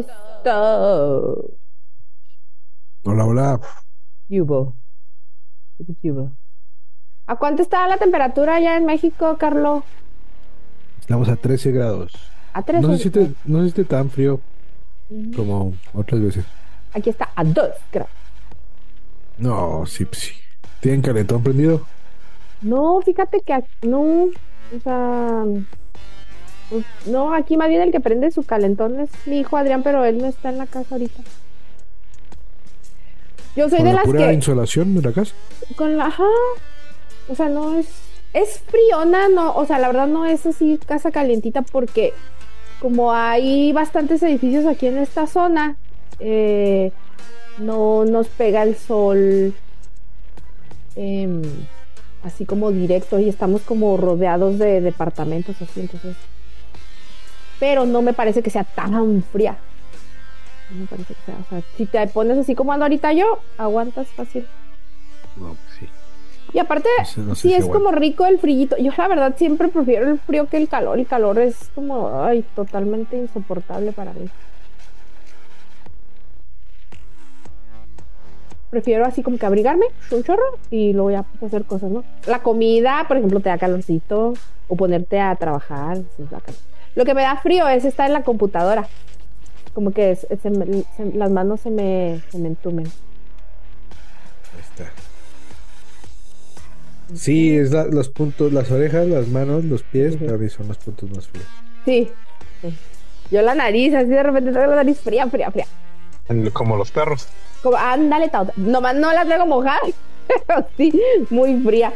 listo. Hola, hola. ¿A cuánto está la temperatura allá en México, Carlos? Estamos a 13 grados. A 13. No se siente, no se tan frío como otras veces. Aquí está a 2 grados. No, sí, sí. ¿Tienen calentón prendido? No, fíjate que no, o sea, pues, no, aquí más bien el que prende su calentón es mi hijo Adrián, pero él no está en la casa ahorita. Yo soy ¿Con de la las pura que insolación de la casa? con la, ajá, o sea, no es, es friona, no, o sea, la verdad no es así casa calientita porque como hay bastantes edificios aquí en esta zona, eh, no nos pega el sol em, así como directo y estamos como rodeados de departamentos así, entonces, pero no me parece que sea tan fría. No me parece que sea, o sea, si te pones así como ando ahorita yo, aguantas fácil. No, pues sí. Y aparte, No sé- no sé sí si es como rico el frillito. Yo la verdad siempre prefiero el frío que el calor. El calor es como, ay, totalmente insoportable para mí. Prefiero así como que abrigarme un chorro y luego ya pues, hacer cosas, ¿no? La comida, por ejemplo, te da calorcito o ponerte a trabajar. sí, es bacán. Lo que me da frío es estar en la computadora. Como que es- se me- se- las manos se me, se me entumen. Ahí está. Sí, es la- los puntos, las orejas, las manos, los pies, para mí son los puntos más fríos. Sí. sí. Yo la nariz, así de repente traigo la nariz fría, fría, fría. Como los perros. Como, ándale, Tauta. Nomás no la traigo mojada, pero sí, muy fría.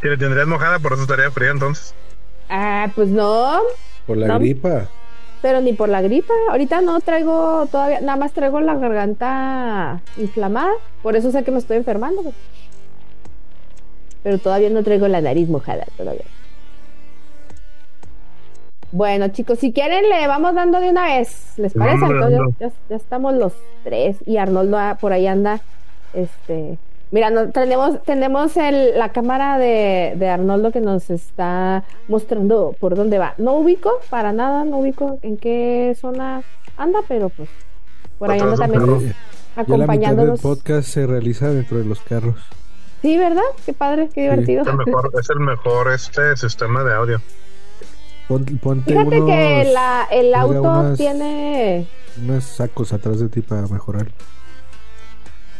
Si le tendrías mojada, por eso estaría fría entonces. Ah, pues no, Por la No. gripa. pero ni por la gripa. Ahorita no traigo todavía, nada más traigo la garganta inflamada. Por eso sé que me estoy enfermando. pues. Pero todavía no traigo la nariz mojada, todavía. Bueno, chicos, si quieren le vamos dando de una vez. ¿Les Le parece? Entonces, ya, ya estamos los tres y Arnoldo ah, por ahí anda. Este, mira, no, tenemos, tenemos el, la cámara de, de Arnoldo que nos está mostrando por dónde va. No ubico, para nada, no ubico en qué zona anda, pero pues por ahí anda también acompañándonos. podcast se realiza dentro de los carros. Sí, ¿verdad? Qué padre, qué divertido. Es el mejor, es el mejor este sistema de audio. Pon- ponte Fíjate unos, que la, el auto unas- tiene unos sacos atrás de ti para mejorar.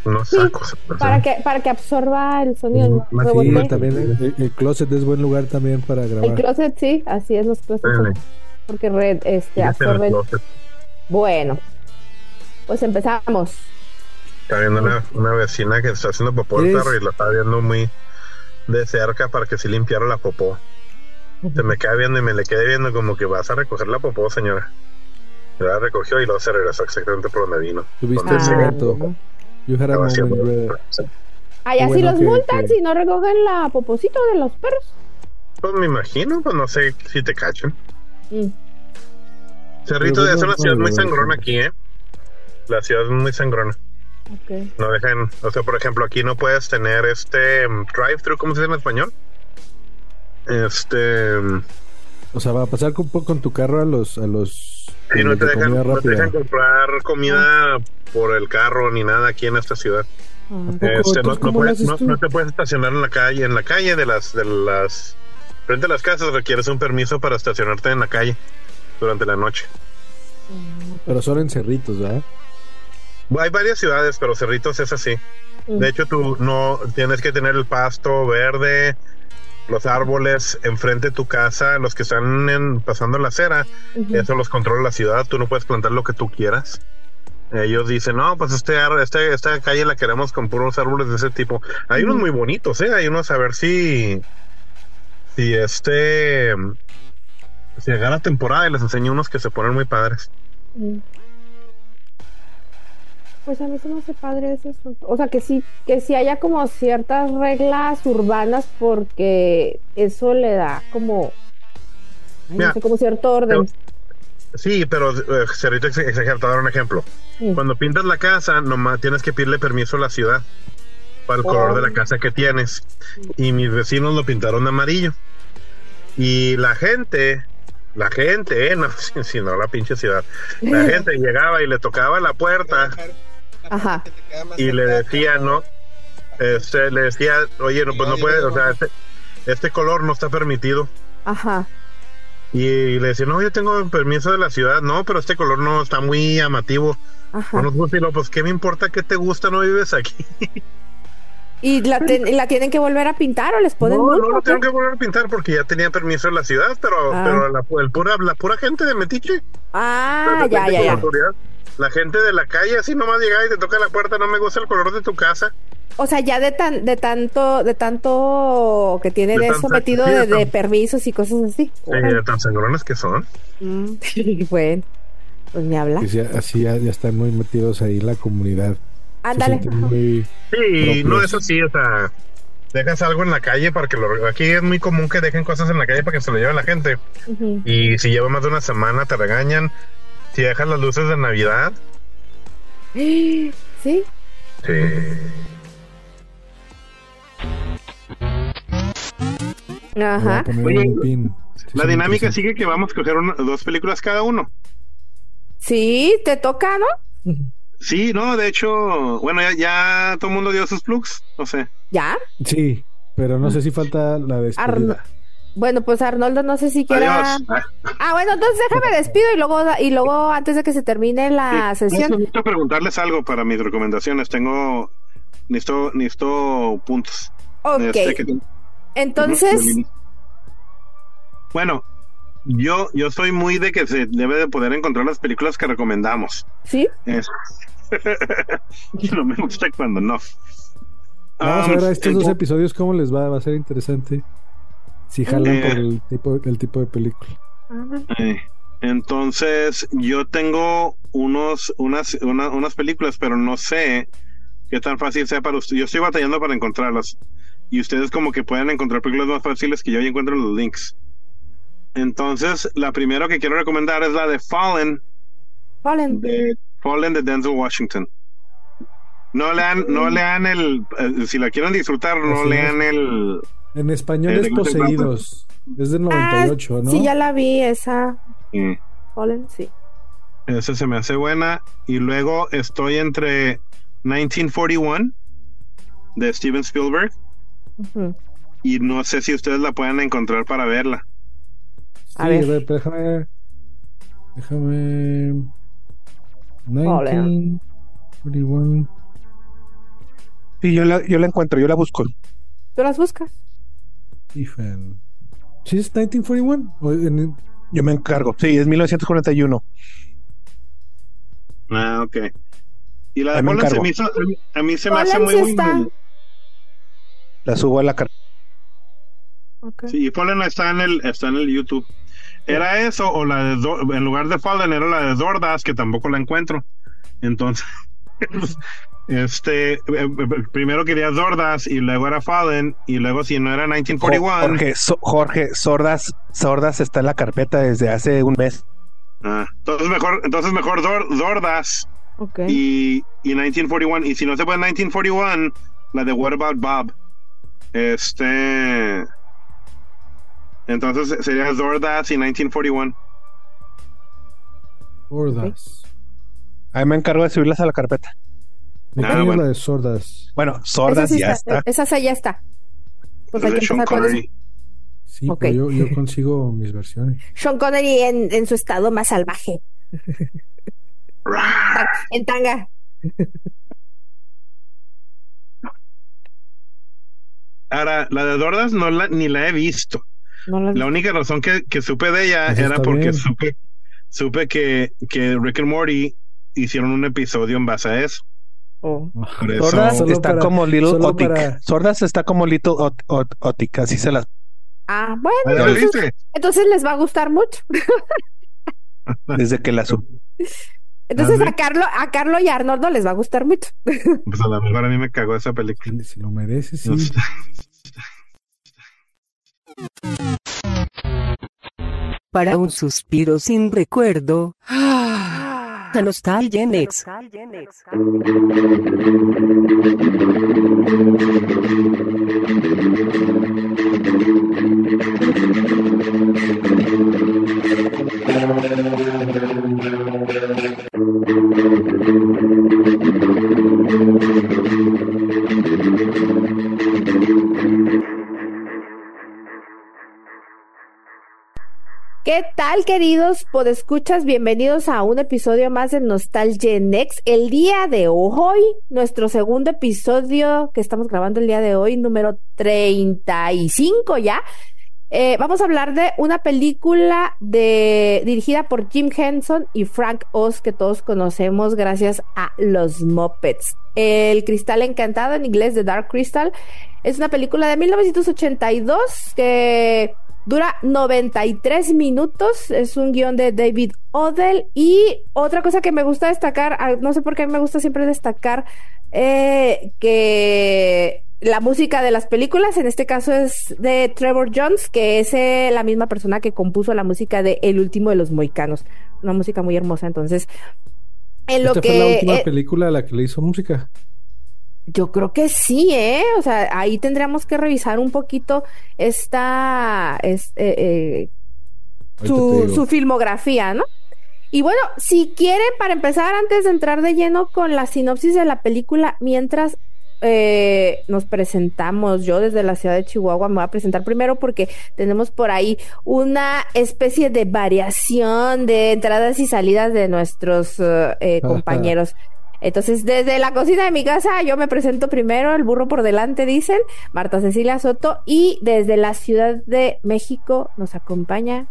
Unos Sí, sacos. para que para que absorba el sonido. Rebote. sí, Sí, también el, el- el closet es buen lugar también para El grabar. closet, sí, así es los closets. son- porque red, este, el absorben. Bueno, pues empezamos. Está viendo una, una vecina que está haciendo popó el perro y la está viendo muy de cerca para que se limpiara la popó. Se me queda viendo y me le quedé viendo como que vas a recoger la popó, señora. La recogió y luego se regresó exactamente por donde vino. Tuviste Donde un se- momento. You had a moment, brother. Allá sí bueno los que- multan que- si no recogen la poposito de los perros. Pues me imagino, pues no sé si te cachan. Mm. Cerrito Pero es una bueno, ciudad muy sangrona aquí, ¿eh? La ciudad es muy sangrona. Ok. No dejan, o sea, por ejemplo, aquí no puedes tener este mm, drive-thru, ¿cómo se dice en español? Este, mm, O sea, va a pasar con, con tu carro a los a los, sí, no te, de dejan, comida no te rápida. dejan comprar comida por el carro ni nada aquí en esta ciudad. Ah? Este, no, te puedes estacionar en la calle, en la calle de las, de las, frente a las casas requieres un permiso para estacionarte en la calle durante la noche. Pero solo en cerritos, ¿verdad? Hay varias ciudades, pero Cerritos es así. De hecho, tú no tienes que tener el pasto verde, los árboles enfrente de tu casa, los que están en- pasando la acera, eso los controla la ciudad. Tú no puedes plantar lo que tú quieras. Ellos dicen, no, pues este, este esta calle la queremos con puros árboles de ese tipo. Hay unos muy bonitos, ¿eh? Hay unos a ver si, si este, si agarra temporada y les enseño unos que se ponen muy padres. Mm. Pues a mí se me hace padre ese asunto. O sea, que sí, que sí haya como ciertas reglas urbanas porque eso le da como, ay, Mira, no sé, como cierto orden. Sí, pero eh, Cerrito ex- exagerado, te voy a dar un ejemplo. Cuando pintas la casa, nomás tienes que pedirle permiso a la ciudad para el Oh. color de la casa que tienes. Y mis vecinos lo pintaron de amarillo. Y la gente la gente, eh, no, si, si no la pinche ciudad. La gente llegaba y le tocaba la puerta Ajá. y le decía, no, este, le decía, oye, no, pues no puede, o sea, este, este color no está permitido. Ajá. Y le decía, no, yo tengo permiso de la ciudad, no, pero este color no está muy llamativo. Ajá. No nos gusta y lo, pues, ¿qué me importa que te gusta? No vives aquí. ¿Y la, ten- la tienen que volver a pintar o les ponen No, multa no tengo que volver a pintar porque ya tenía permiso de la ciudad, pero, Ah. pero la, el pura, la pura gente de Metiche. Ah, ya, ya, ya. La gente de la calle así nomás llega y te toca la puerta, no me gusta el color de tu casa. O sea, ya de tan, de tanto, de tanto que tienen De eso metido sí, de, de de permisos y cosas así. Sí, Órale. tan sangrones que son. Mm. bueno, pues me habla. Ya- así ya, ya están muy metidos ahí en la comunidad. Ándale. Sí, Propios. no, eso sí, o sea, dejas algo en la calle para que lo... Aquí es muy común que dejen cosas en la calle para que se lo lleve la gente. Y si lleva más de una semana te regañan. Si dejas las luces de Navidad, Sí. sí. Ajá. Oye, un pin. Sí, La dinámica sigue que vamos a coger una- dos películas cada uno. Sí, te toca, ¿no? Sí, no, de hecho, bueno, ya, ya todo el mundo dio sus plugs, no sé. ¿Ya? Sí, pero no sé si falta la despedida. Bueno, pues Arnoldo, no sé si quiera. Adiós. Ah, Ah, bueno, entonces déjame despido y luego, y luego antes de que se termine la sí. sesión. Necesito preguntarles algo para mis recomendaciones. Tengo, necesito, necesito puntos. Ok. Este que- Entonces, Bueno, yo, yo soy muy de que se debe de poder encontrar las películas que recomendamos. ¿sí? Es- no me gusta cuando no. Vamos a ver a estos dos episodios cómo les va. Va a ser interesante. Si jalan Eh. por el tipo, el tipo de película. Eh, entonces, yo tengo unos, unas, una- unas películas, pero no sé qué tan fácil sea para ustedes. Yo estoy batallando para encontrarlas. Y ustedes como que pueden encontrar películas más fáciles que yo y encuentro los links. Entonces, la primera que quiero recomendar es la de Fallen, Fallen. de Fallen de Denzel Washington. No lean, no lean el, eh, si la quieren disfrutar, no lean el, En español es. Poseídos. Es del 98, ¿no? Ah, Sí, ya la vi, esa. Fallen, sí. Esa se me hace buena. Y luego estoy entre 1941 de Steven Spielberg. Y no sé si ustedes la pueden encontrar para verla. Sí, A ver. déjame. Déjame. 1941. Sí, yo la, yo la encuentro, yo la busco. ¿Tú las buscas? Stephen. ¿Sí es 1941? ¿O en- Yo me encargo. Sí, es 1941. Ah, ok. Y la de se me hizo, a mí- se me hace muy muy-. La subo a la carpeta. Ok. Sí, y Fallen está en el, está en el YouTube. Era eso, o la de Do- en lugar de Fallen era la de Dordas, que tampoco la encuentro. Entonces, este, eh, eh, primero quería Dordas y luego era Fallen, y luego si no era 1941. Jorge, So- Jorge, Sordas, Sordas está en la carpeta desde hace un mes. Ah, entonces mejor, entonces mejor Dor- Dordas Ok. y, y 1941. Y si no se puede 1941, la de What About Bob. Este. Entonces sería Dordas y 1941. Sordas. Ahí me encargo de subirlas a la carpeta. ¿De Ah, bueno. la de sordas? Bueno, esa Sordas sí ya está. Esa sí ya está. Pues hay que Sean. Connery. Sí, Ok. pero yo, yo consigo mis versiones. Sean Connery en, en su estado más salvaje. En tanga. Ahora, la de Dordas no la, ni la he visto. No la- La única razón que, que supe de ella Eso era está porque bien. supe, supe que, que Rick and Morty hicieron un episodio en base a eso. Oh. Sordas está para- como Little Otic. para- Sordas está como Little Ot- Ot- Otic, así se las. Ah, bueno, ¿Ah, ¿ya la entonces, les va a gustar mucho. Desde que la sub. Entonces Ah, a Carlo, a Carlo y a Arnoldo les va a gustar mucho. Pues a lo mejor a mí me cagó esa película. Si, lo merece, sí. No sé. Para un suspiro sin recuerdo. The Nostal Gen Next. queridos podescuchas, bienvenidos a un episodio más de Nostalgia Next. El día de hoy, nuestro segundo episodio que estamos grabando el día de hoy, número 35 ya. Eh, vamos a hablar de una película de, dirigida por Jim Henson y Frank Oz, que todos conocemos gracias a Los Muppets. El Cristal Encantado, en inglés de Dark Crystal, es una película de 1982 que dura 93 minutos. Es un guion de David Odell. Y otra cosa que me gusta destacar, ah, no sé por qué me gusta siempre destacar, eh, que la música de las películas, en este caso es de Trevor Jones, que es eh, la misma persona que compuso la música de El último de los moicanos. Una música muy hermosa, entonces. En lo ¿Esta que. fue la última eh, película a la que le hizo música? Yo creo que sí, ¿eh? O sea, ahí tendríamos que revisar un poquito esta. es- eh, eh, su, su filmografía, ¿no? Y bueno, si quieren, para empezar, antes de entrar de lleno con la sinopsis de la película, mientras eh, nos presentamos, yo desde la ciudad de Chihuahua me voy a presentar primero porque tenemos por ahí una especie de variación de entradas y salidas de nuestros eh, compañeros. Entonces, desde la cocina de mi casa, yo me presento primero, el burro por delante, dicen, Marta Cecilia Soto, y desde la Ciudad de México nos acompaña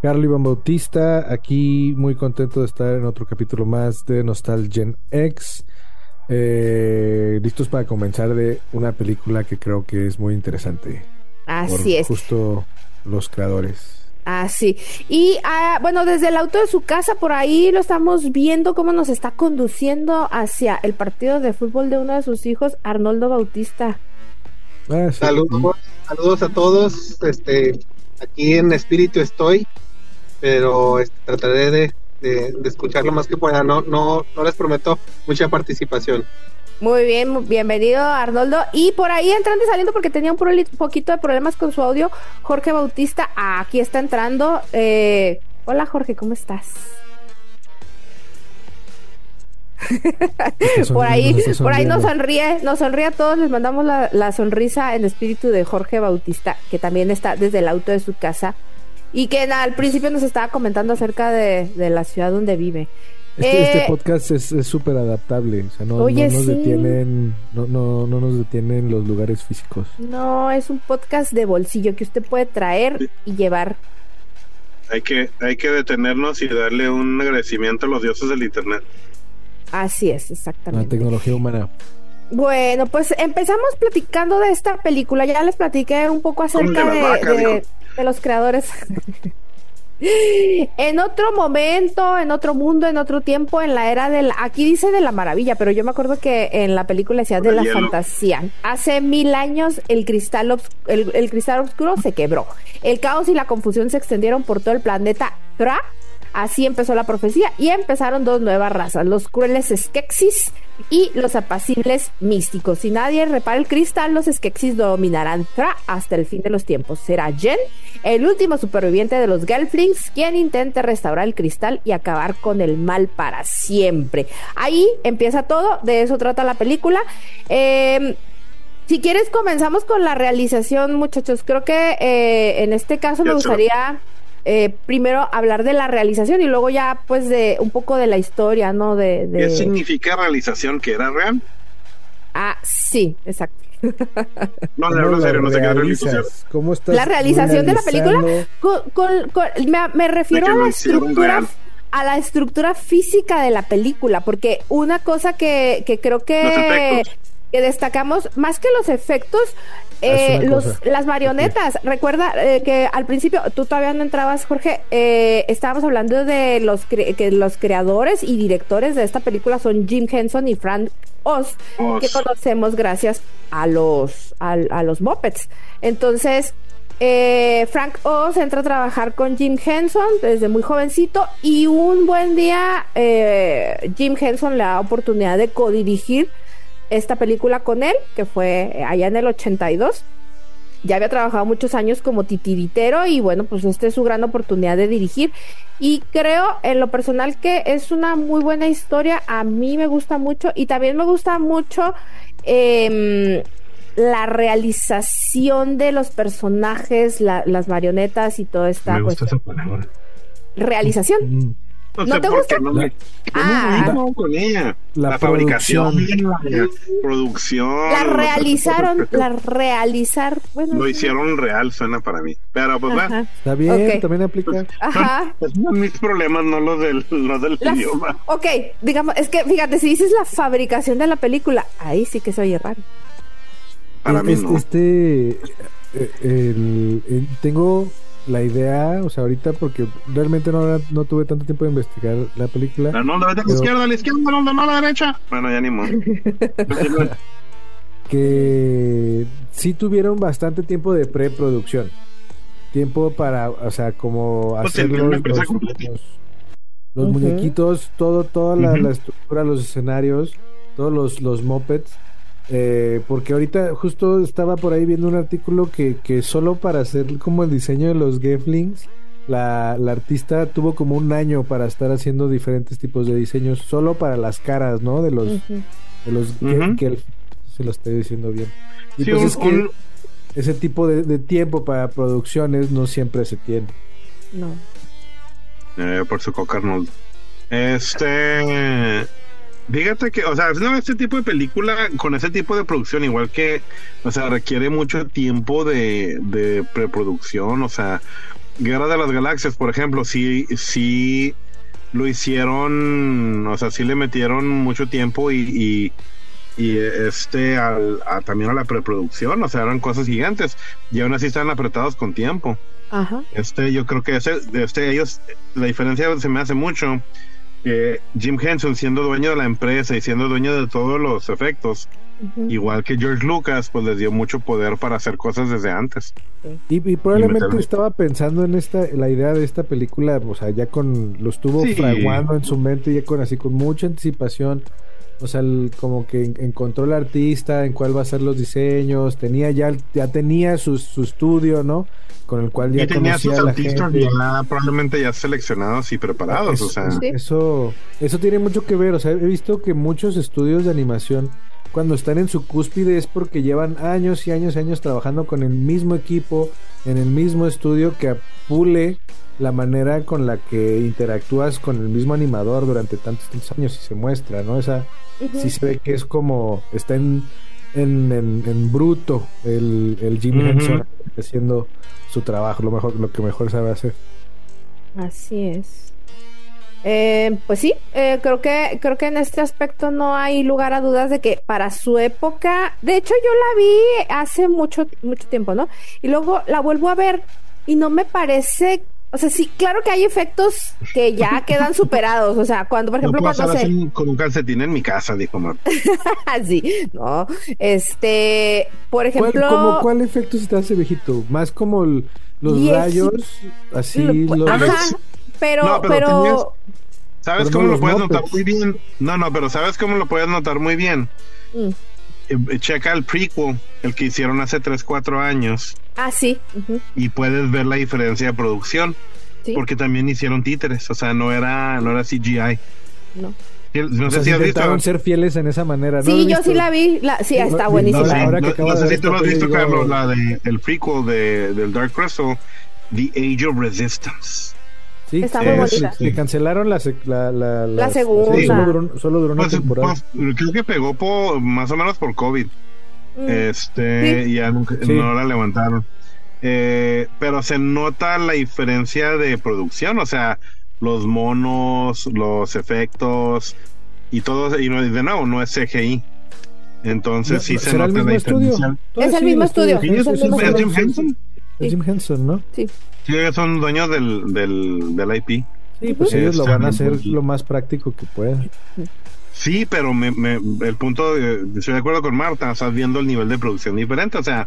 Carlos Iván Bautista, aquí muy contento de estar en otro capítulo más de Nostalgia X. Eh, listos para comenzar de una película que creo que es muy interesante. por Así es. Justo los creadores. Así. Y ah, bueno, desde el auto de su casa, por ahí lo estamos viendo cómo nos está conduciendo hacia el partido de fútbol de uno de sus hijos, Arnoldo Bautista. Ah, sí. Saludos, saludos a todos. Este, aquí en espíritu estoy, pero este, trataré de, de, de escuchar lo más que pueda. No, no, no les prometo mucha participación. Muy bien, bienvenido Arnoldo. Y por ahí entrando y saliendo porque tenía un poquito de problemas con su audio, Jorge Bautista, aquí está entrando. Eh, hola Jorge, ¿cómo estás? Está por ahí, por ahí nos sonríe, nos sonríe a todos, les mandamos la, la sonrisa en espíritu de Jorge Bautista, que también está desde el auto de su casa y que al principio nos estaba comentando acerca de, de la ciudad donde vive. Este, este Eh, podcast es es súper adaptable. O sea, no, Oye, no nos sí. detienen, no, no, no nos detienen los lugares físicos. No, es un podcast de bolsillo que usted puede traer y llevar. Hay que, hay que detenernos y darle un agradecimiento a los dioses del internet. Así es, La exactamente. tecnología humana. Bueno, pues empezamos platicando de esta película. Ya les platiqué un poco acerca de los creadores. en otro momento, en otro mundo, en otro tiempo, en la era del... Aquí dice de la maravilla, pero yo me acuerdo que en la película decía de la hielo. fantasía. Hace mil años el cristal, el, el cristal oscuro se quebró. El caos y la confusión se extendieron por todo el planeta Tra. Así empezó la profecía y empezaron dos nuevas razas, los crueles Skeksis y los apacibles místicos. Si nadie repara el cristal, los Skeksis dominarán Thra hasta el fin de los tiempos. Será Jen, el último superviviente de los Gelflings, quien intente restaurar el cristal y acabar con el mal para siempre. Ahí empieza todo, de eso trata la película. Eh, si quieres, comenzamos con la realización, muchachos. Creo que eh, en este caso me gustaría eh, primero hablar de la realización y luego ya, pues, de un poco de la historia, ¿no? De, de... ¿Qué significa realización? ¿Que era real? Ah, sí, exacto. No, ¿Cómo le hablo en la serio, no sé qué realización. ¿Cómo estás La realización de la película, con, con- con- me, me refiero a la estructura a la estructura física de la película, porque una cosa que, que creo que. Que destacamos, más que los efectos, Es eh, los, cosa. las marionetas. Recuerda eh, que al principio, tú todavía no entrabas, Jorge, eh, estábamos hablando de los, cre- que los creadores y directores de esta película son Jim Henson y Frank Oz, Oz. que conocemos gracias a los, a, los Muppets. Entonces, eh, Frank Oz entra a trabajar con Jim Henson desde muy jovencito y un buen día eh, Jim Henson le da oportunidad de codirigir esta película con él, que fue allá en el 82. Ya había trabajado muchos años como titiritero y bueno, pues esta es su gran oportunidad de dirigir. Y creo en lo personal que es una muy buena historia. A mí me gusta mucho y también me gusta mucho em, la realización de los personajes, la- las marionetas y toda esta Me gusta cuestión. esa palabra. realización. Mm, No, ¿No sé te por gusta? qué no me, Ah. yo no me con ella. La La, fabricación, producción. la producción. La los realizaron, la realizar, bueno. Lo hicieron real, suena para mí. Pero pues Ajá. Está bien, Ok. también aplica. Ajá. esos son mis problemas, no los del, no del La- idioma. ok, digamos, es que fíjate, si dices la fabricación de la película, ahí sí que se oye raro. Para mí Es- no. Este, eh, el- el- tengo la idea, o sea, ahorita porque realmente no, no tuve tanto tiempo de investigar la película. No, la Pero- izquierda, a la izquierda, no, no, a la derecha. Bueno, ya ni modo. que sí tuvieron bastante tiempo de preproducción. Tiempo para, o sea, como Pues hacer los, los- muñequitos, todo, toda la, la estructura, los escenarios, todos los, los mopeds. Eh, porque ahorita justo estaba por ahí viendo un artículo que, que solo para hacer como el diseño de los Geflings, la, la artista tuvo como un año para estar haciendo diferentes tipos de diseños, solo para las caras, ¿no? De los, Ujú. de los Gelf- se lo estoy diciendo bien. Y Sí, pues un- es que un- ese tipo de, de tiempo para producciones no siempre se tiene. No. Eh, por su coca Arnold. Este. Fíjate que, o sea, no, este tipo de película con ese tipo de producción, igual que, o sea, requiere mucho tiempo de, de preproducción, o sea, Guerra de las Galaxias, por ejemplo, sí, sí lo hicieron, o sea, sí le metieron mucho tiempo y, y, y, este, al, a- también a la preproducción, o sea, eran cosas gigantes y aún así están apretados con tiempo. Ajá. Este, yo creo que ese, este, ellos, la diferencia se me hace mucho. Que Jim Henson siendo dueño de la empresa y siendo dueño de todos los efectos, igual que George Lucas, pues les dio mucho poder para hacer cosas desde antes. Y, y probablemente estaba pensando en esta, la idea de esta película, o sea, ya con, lo estuvo Sí. fraguando en su mente, ya con así, con mucha anticipación. O sea, el- como que en- encontró el artista, en cuál va a ser los diseños, tenía ya, ya tenía su, su estudio, ¿no? Con el cual ya y tenía conocía sus a la artistas gente. ya probablemente ya seleccionados y preparados, Eso, o sea, Sí. eso, eso tiene mucho que ver. O sea, he visto que muchos estudios de animación, cuando están en su cúspide, es porque llevan años y años y años trabajando con el mismo equipo, en el mismo estudio que apule la manera con la que interactúas con el mismo animador durante tantos, tantos años y se muestra, ¿no? Esa Ujú. sí se ve que es como está en, en, en- en bruto el, el Jim Ujú. Henson haciendo su trabajo, lo mejor, lo que mejor sabe hacer. Así es. Eh, pues sí, eh, creo que creo que en este aspecto no hay lugar a dudas de que para su época, de hecho yo la vi hace mucho mucho tiempo, ¿no? Y luego la vuelvo a ver y no me parece, o sea, sí, claro que hay efectos que ya quedan superados, o sea, cuando por no ejemplo puedo cuando se con un calcetín en mi casa, dijo Marta. así, no, este, por ¿Cuál, ejemplo, como, ¿Cuál efecto se te hace viejito? Más como el- los Viejito. rayos, así. Lo- los- ajá, pero No, pero pero, tenías- ¿Sabes Pero cómo no lo puedes notar muy bien? No, no, pero ¿sabes cómo lo puedes notar muy bien? Mm. Eh, Checa el prequel, el que hicieron hace 3, 4 años, ah sí, y puedes ver la diferencia de producción, sí, porque también hicieron títeres, o sea, no era, no era CGI. no. No o sé sea, si has visto. ser fieles en esa manera. ¿no? Sí, ¿Lo yo sí la vi, la, sí, está no, buenísima. No, sé, ahora que no- sé si tú lo has visto, digo- Carlos, la de el prequel de, del Dark Crystal, The Age of Resistance. Sí, Está muy bonita. Que cancelaron la, la, la, segunda. sí, solo, duró, solo duró una Pues, temporada. pues, creo que pegó por, más o menos por COVID. Mm, Este, Sí. y ya nunca, Sí. no la levantaron. Eh, pero se nota la diferencia de producción, o sea, los monos, los efectos y todo, y no- de nuevo, no es CGI. Entonces sí se ¿Será el nota la diferencia. Es el mismo estudio, es el mismo es estudio. Jim Henson. Es Jim Henson, ¿no? Sí, ellos son dueños del, del, del IP. Sí, pues ellos lo van a hacer lo más práctico que puedan. Sí, pero me, me- el punto, de- estoy de acuerdo con Marta, estás viendo el nivel de producción diferente, o sea,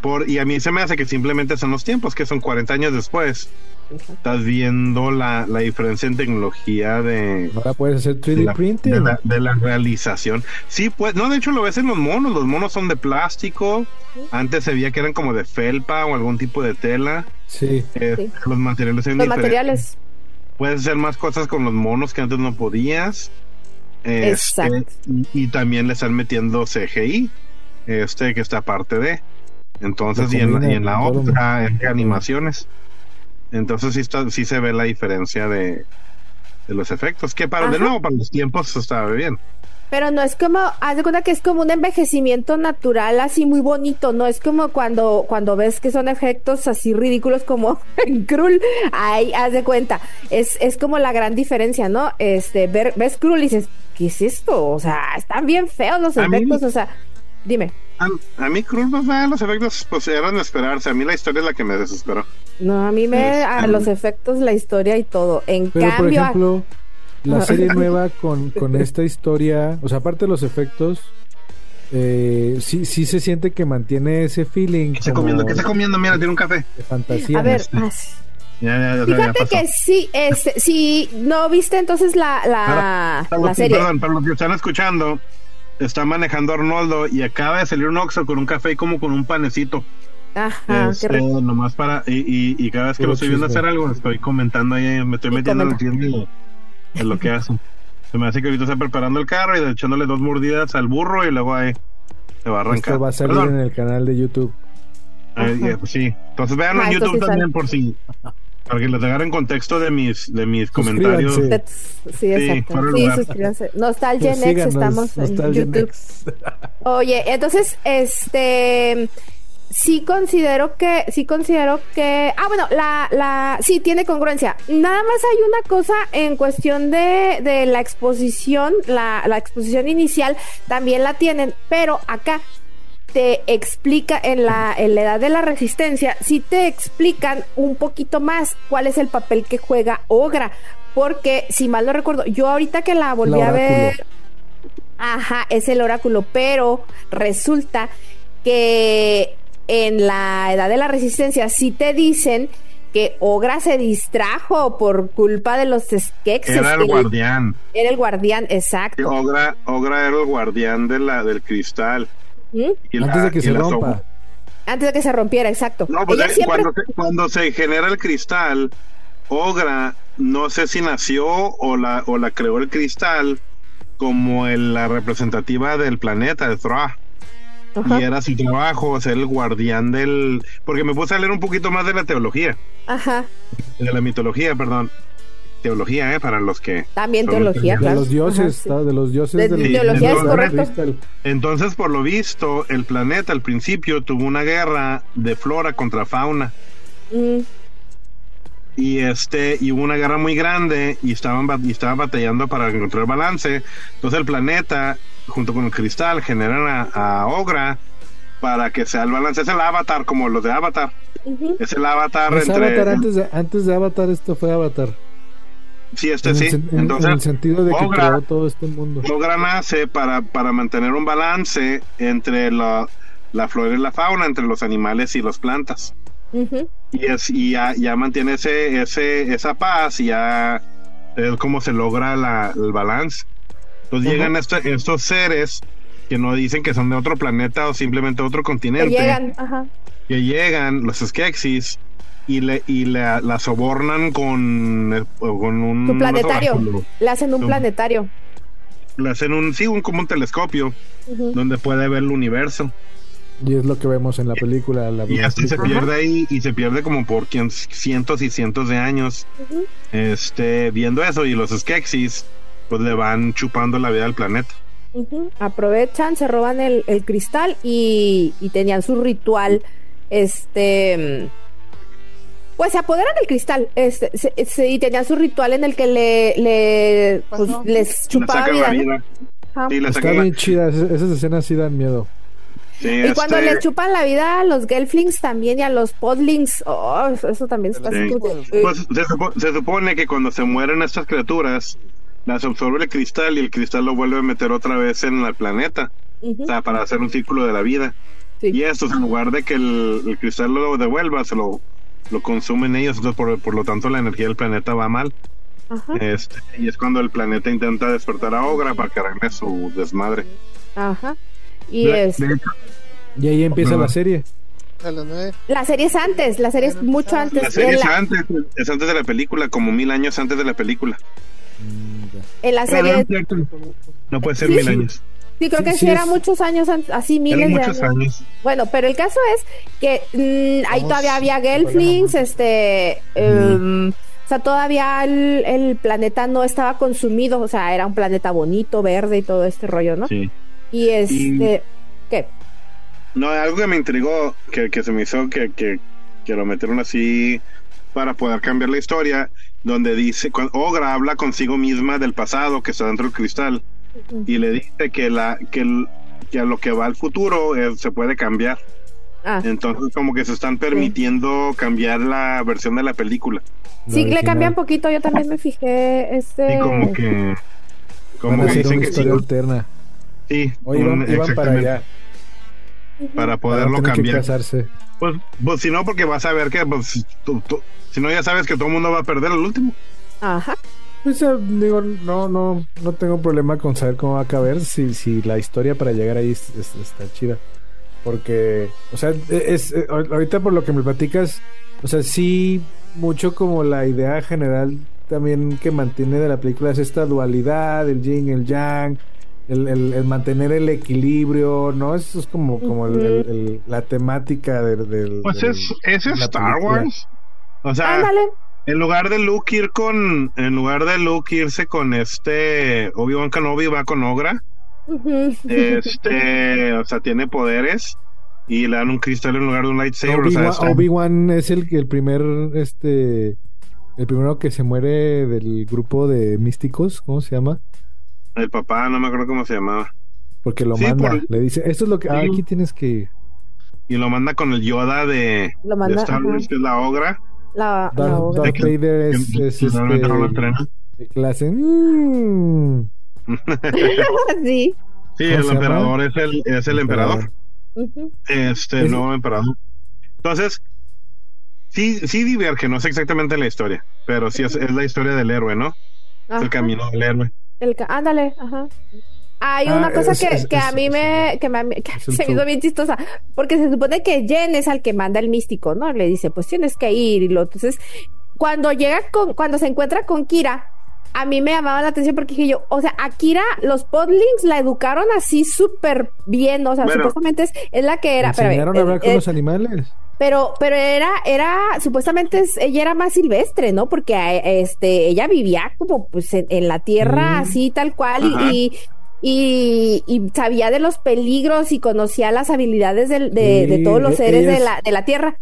por, y a mí se me hace que simplemente son los tiempos, que son 40 años después, estás viendo la, la diferencia en tecnología de, Ahora puedes hacer de, 3D la, printing. de la- de la realización. Sí, pues, no, de hecho lo ves en los monos, los monos son de plástico, antes se veía que eran como de felpa o algún tipo de tela, Sí. eh, Sí. los materiales son Los diferentes. materiales. Puedes hacer más cosas con los monos que antes no podías. Este, Exacto. y, y también le están metiendo CGI, este que está aparte de. Entonces, y en, y en la otra, en animaciones. Entonces sí, está, sí se ve la diferencia de, de los efectos. Que para, de nuevo, para los tiempos estaba bien. Pero no es como, haz de cuenta que es como un envejecimiento natural así muy bonito, no es como cuando, cuando ves que son efectos así ridículos como en Krull, ahí haz de cuenta, es, es como la gran diferencia, ¿no? Este, ver, ves Krull y dices, ¿qué es esto? O sea, están bien feos los mí- efectos, o sea, dime. A, a mí Cruz, ah, los efectos pues eran de esperarse. A mí la historia es la que me desesperó. No, a mí me, Este, a los efectos, la historia y todo. En Pero por cambio, a- ejemplo, la serie nueva con, con esta historia, o sea, aparte de los efectos, eh, sí, sí se siente que mantiene ese feeling ¿Qué está comiendo? ¿Qué está comiendo? Mira, tiene un café. de fantasía. a ver, ah, sí. Ya, ya, ya, ya fíjate que sí, este, si no viste entonces la, la, la serie. Perdón, para los que están escuchando, está manejando Arnoldo y acaba de salir un Oxxo con un café y como con un panecito. Ajá, qué Este, nomás para. Y, y, y cada vez que Puro lo estoy viendo hacer algo, estoy comentando ahí, me estoy metiendo en el de lo que hace. Se me hace que ahorita está preparando el carro y echándole dos mordidas al burro y luego ahí se va a arrancar. Esto va a salir Perdón. en el canal de YouTube. Ahí, eh, pues sí. Entonces veanlo Ah, en esto YouTube sí también sale. por si. Para que les agarren contexto de mis, de mis comentarios. Sí, exacto. Sí, lugar. suscríbanse. Nostalgia Next, Síganos, estamos en YouTube. Next. Oye, entonces, este, sí considero que, sí considero que, ah, bueno, la, la, sí tiene congruencia. Nada más hay una cosa en cuestión de, de la exposición, la, la exposición inicial también la tienen, pero acá te explica en la, en la edad de la resistencia, sí te explican un poquito más cuál es el papel que juega Ogra. Porque, si mal no recuerdo, yo ahorita que la volví La a ver, Ajá, es el oráculo, pero resulta que en la edad de la resistencia sí te dicen que Ogra se distrajo por culpa de los Skeksis. Era el guardián. Era el guardián, exacto. Ogra, Ogra era el guardián de la, del cristal. ¿Mm? Antes de que se rompa. Antes de que se rompiera, exacto. No, pues siempre... cuando, se, cuando se genera el cristal, Ogra, no sé si nació o la, o la creó el cristal como el- la representativa del planeta, de Thra. Ajá, Y era su trabajo ser el guardián del... Porque me puse a leer un poquito más de la teología, ajá, de la mitología, perdón. Teología, ¿eh? Para los que... también teología, De los dioses, Ajá, sí. ¿está? de los dioses De del- teología es del correcto. cristal. Entonces, por lo visto, el planeta al principio tuvo una guerra de flora contra fauna. Mm, y este y hubo una guerra muy grande y estaban ba- y estaban batallando para encontrar balance entonces el planeta junto con el cristal generan a, a Ogra para que sea el balance es el avatar como los de Avatar es el avatar Es entre Avatar, antes de, antes de Avatar esto fue Avatar. Sí este en, sí. el, sen- en- entonces el sentido de que creó todo este mundo. Ogra nace para para mantener un balance entre la la flora y la fauna entre los animales y las plantas. Y es y ya, ya mantiene ese ese esa paz y ya es como se logra la, el balance. Entonces llegan este- estos seres que no dicen que son de otro planeta o simplemente otro que continente llegan, ajá. que llegan los Skeksis y le y la, la sobornan con eh, con un Su planetario. Le hacen un planetario. le hacen un sí un como un telescopio donde puede ver el universo Y es lo que vemos en la película. La y así se pierde ahí y se pierde como por cientos y cientos de años este viendo eso y los Skeksis pues le van chupando la vida al planeta. Aprovechan, se roban el, el cristal y, y tenían su ritual. Este. Pues se apoderan del cristal. Este, se- se- y tenían su ritual en el que le, le pues, les le chupaba vida. la ¿no? vida Ajá. sí, Está bien chida, esas, escenas sí dan miedo. sí, Y cuando este, les chupan la vida a los Gelflings también y a los Podlings. Oh, eso también está así Sí. Pues se, supo- se supone que cuando se mueren estas criaturas, las absorbe el cristal y el cristal lo vuelve a meter otra vez en el planeta, o sea, para hacer un círculo de la vida. Sí. Y esto, en lugar de que el, el cristal lo devuelva, se lo, lo consumen ellos, entonces por, por lo tanto la energía del planeta va mal. Ajá. Este, y es cuando el planeta intenta despertar a Ogra para que arregle su desmadre. Ajá. Y De- es, de hecho, Y ahí empieza la serie. A las nueve. la serie es antes, la serie es mucho antes. la serie es la, antes, es antes de la película, como mil años antes de la película. Mm, en la no, serie. No puede ser Sí, mil sí. años. Sí, creo Sí, que sí, era es- muchos años, así miles Eran de años. años. Bueno, pero el caso es que mm, ahí todavía había Gelflings, este, em, o sea, todavía el, el planeta no estaba consumido, o sea, era un planeta bonito, verde y todo este rollo, ¿no? Sí. Y este, ¿qué? No, algo que me intrigó, que, que se me hizo que, que, que lo metieron así para poder cambiar la historia, donde dice, Ogra habla consigo misma del pasado que está dentro del cristal y le dice que la que, el- que a lo que va al futuro eh, se puede cambiar. Ah, Entonces como que se están permitiendo cambiar la versión de la película. La sí, le original. cambian poquito, yo también me fijé, este... Y como que como que dicen una que sí, historia alterna. sí, O un- iban, iban para allá. para poderlo que cambiar. casarse. Pues, pues si no, porque vas a ver que pues, tú- tú- si no ya sabes que todo el mundo va a perder el último. Ajá. Digo, no, no, no tengo problema con saber cómo va a caber si, si la historia para llegar ahí es- es- está chida. Porque, o sea, es, ahorita por lo que me platicas, o sea, sí, mucho como la idea general también que mantiene de la película es esta dualidad, el yin, el yang, el, el- el mantener el equilibrio, ¿no? Eso es como, como el- el- el- la temática del... del- Pues es, es de Star película. Wars. O sea, Ándale. En lugar de Luke ir con, en lugar de Luke irse con este Obi-Wan Kenobi va con Ogra, este, o sea, tiene poderes y le dan un cristal en lugar de un lightsaber. o sea, Obi-Wan, Obi-Wan es el, el primer, este, el primero que se muere del grupo de místicos, ¿cómo se llama? el papá, no me acuerdo cómo se llamaba, Porque lo Sí, manda, por- le dice, esto es lo que, ah, aquí tienes que ir. y lo manda con el Yoda de, Lo de manda, Star Wars, que es la Ogra. La, la Darth, obra. Darth que- Vader es, que- es no lo este, entrena. de clase, mm, sí. Sí, ¿Cómo el emperador es el, es el emperador. Este, el nuevo emperador. Entonces, sí, sí diverge, no es exactamente la historia, pero sí es, es la historia del héroe, ¿no? Es el camino del héroe. El ca- ándale, ajá. Hay Ah, una cosa es- que, es- que a es- mí es- me, que me, que se me hizo bien chistosa, porque se supone que Jen es al que manda el místico, ¿no? Le dice, pues tienes que ir, y lo, entonces, cuando llega con, cuando se encuentra con Kira, a mí me llamaba la atención porque dije yo, o sea, a Kira, los podlings la educaron así súper bien, o sea, Bueno. supuestamente es, es la que era, enseñaron a hablar eh, con eh, los animales. pero, pero era, era, supuestamente es- ella era más silvestre, ¿no? Porque eh, este, ella vivía como pues en, en la tierra, Mm. así tal cual, Ajá. y, y, y sabía de los peligros y conocía las habilidades del- de, de Sí, todos los seres de la, de la tierra.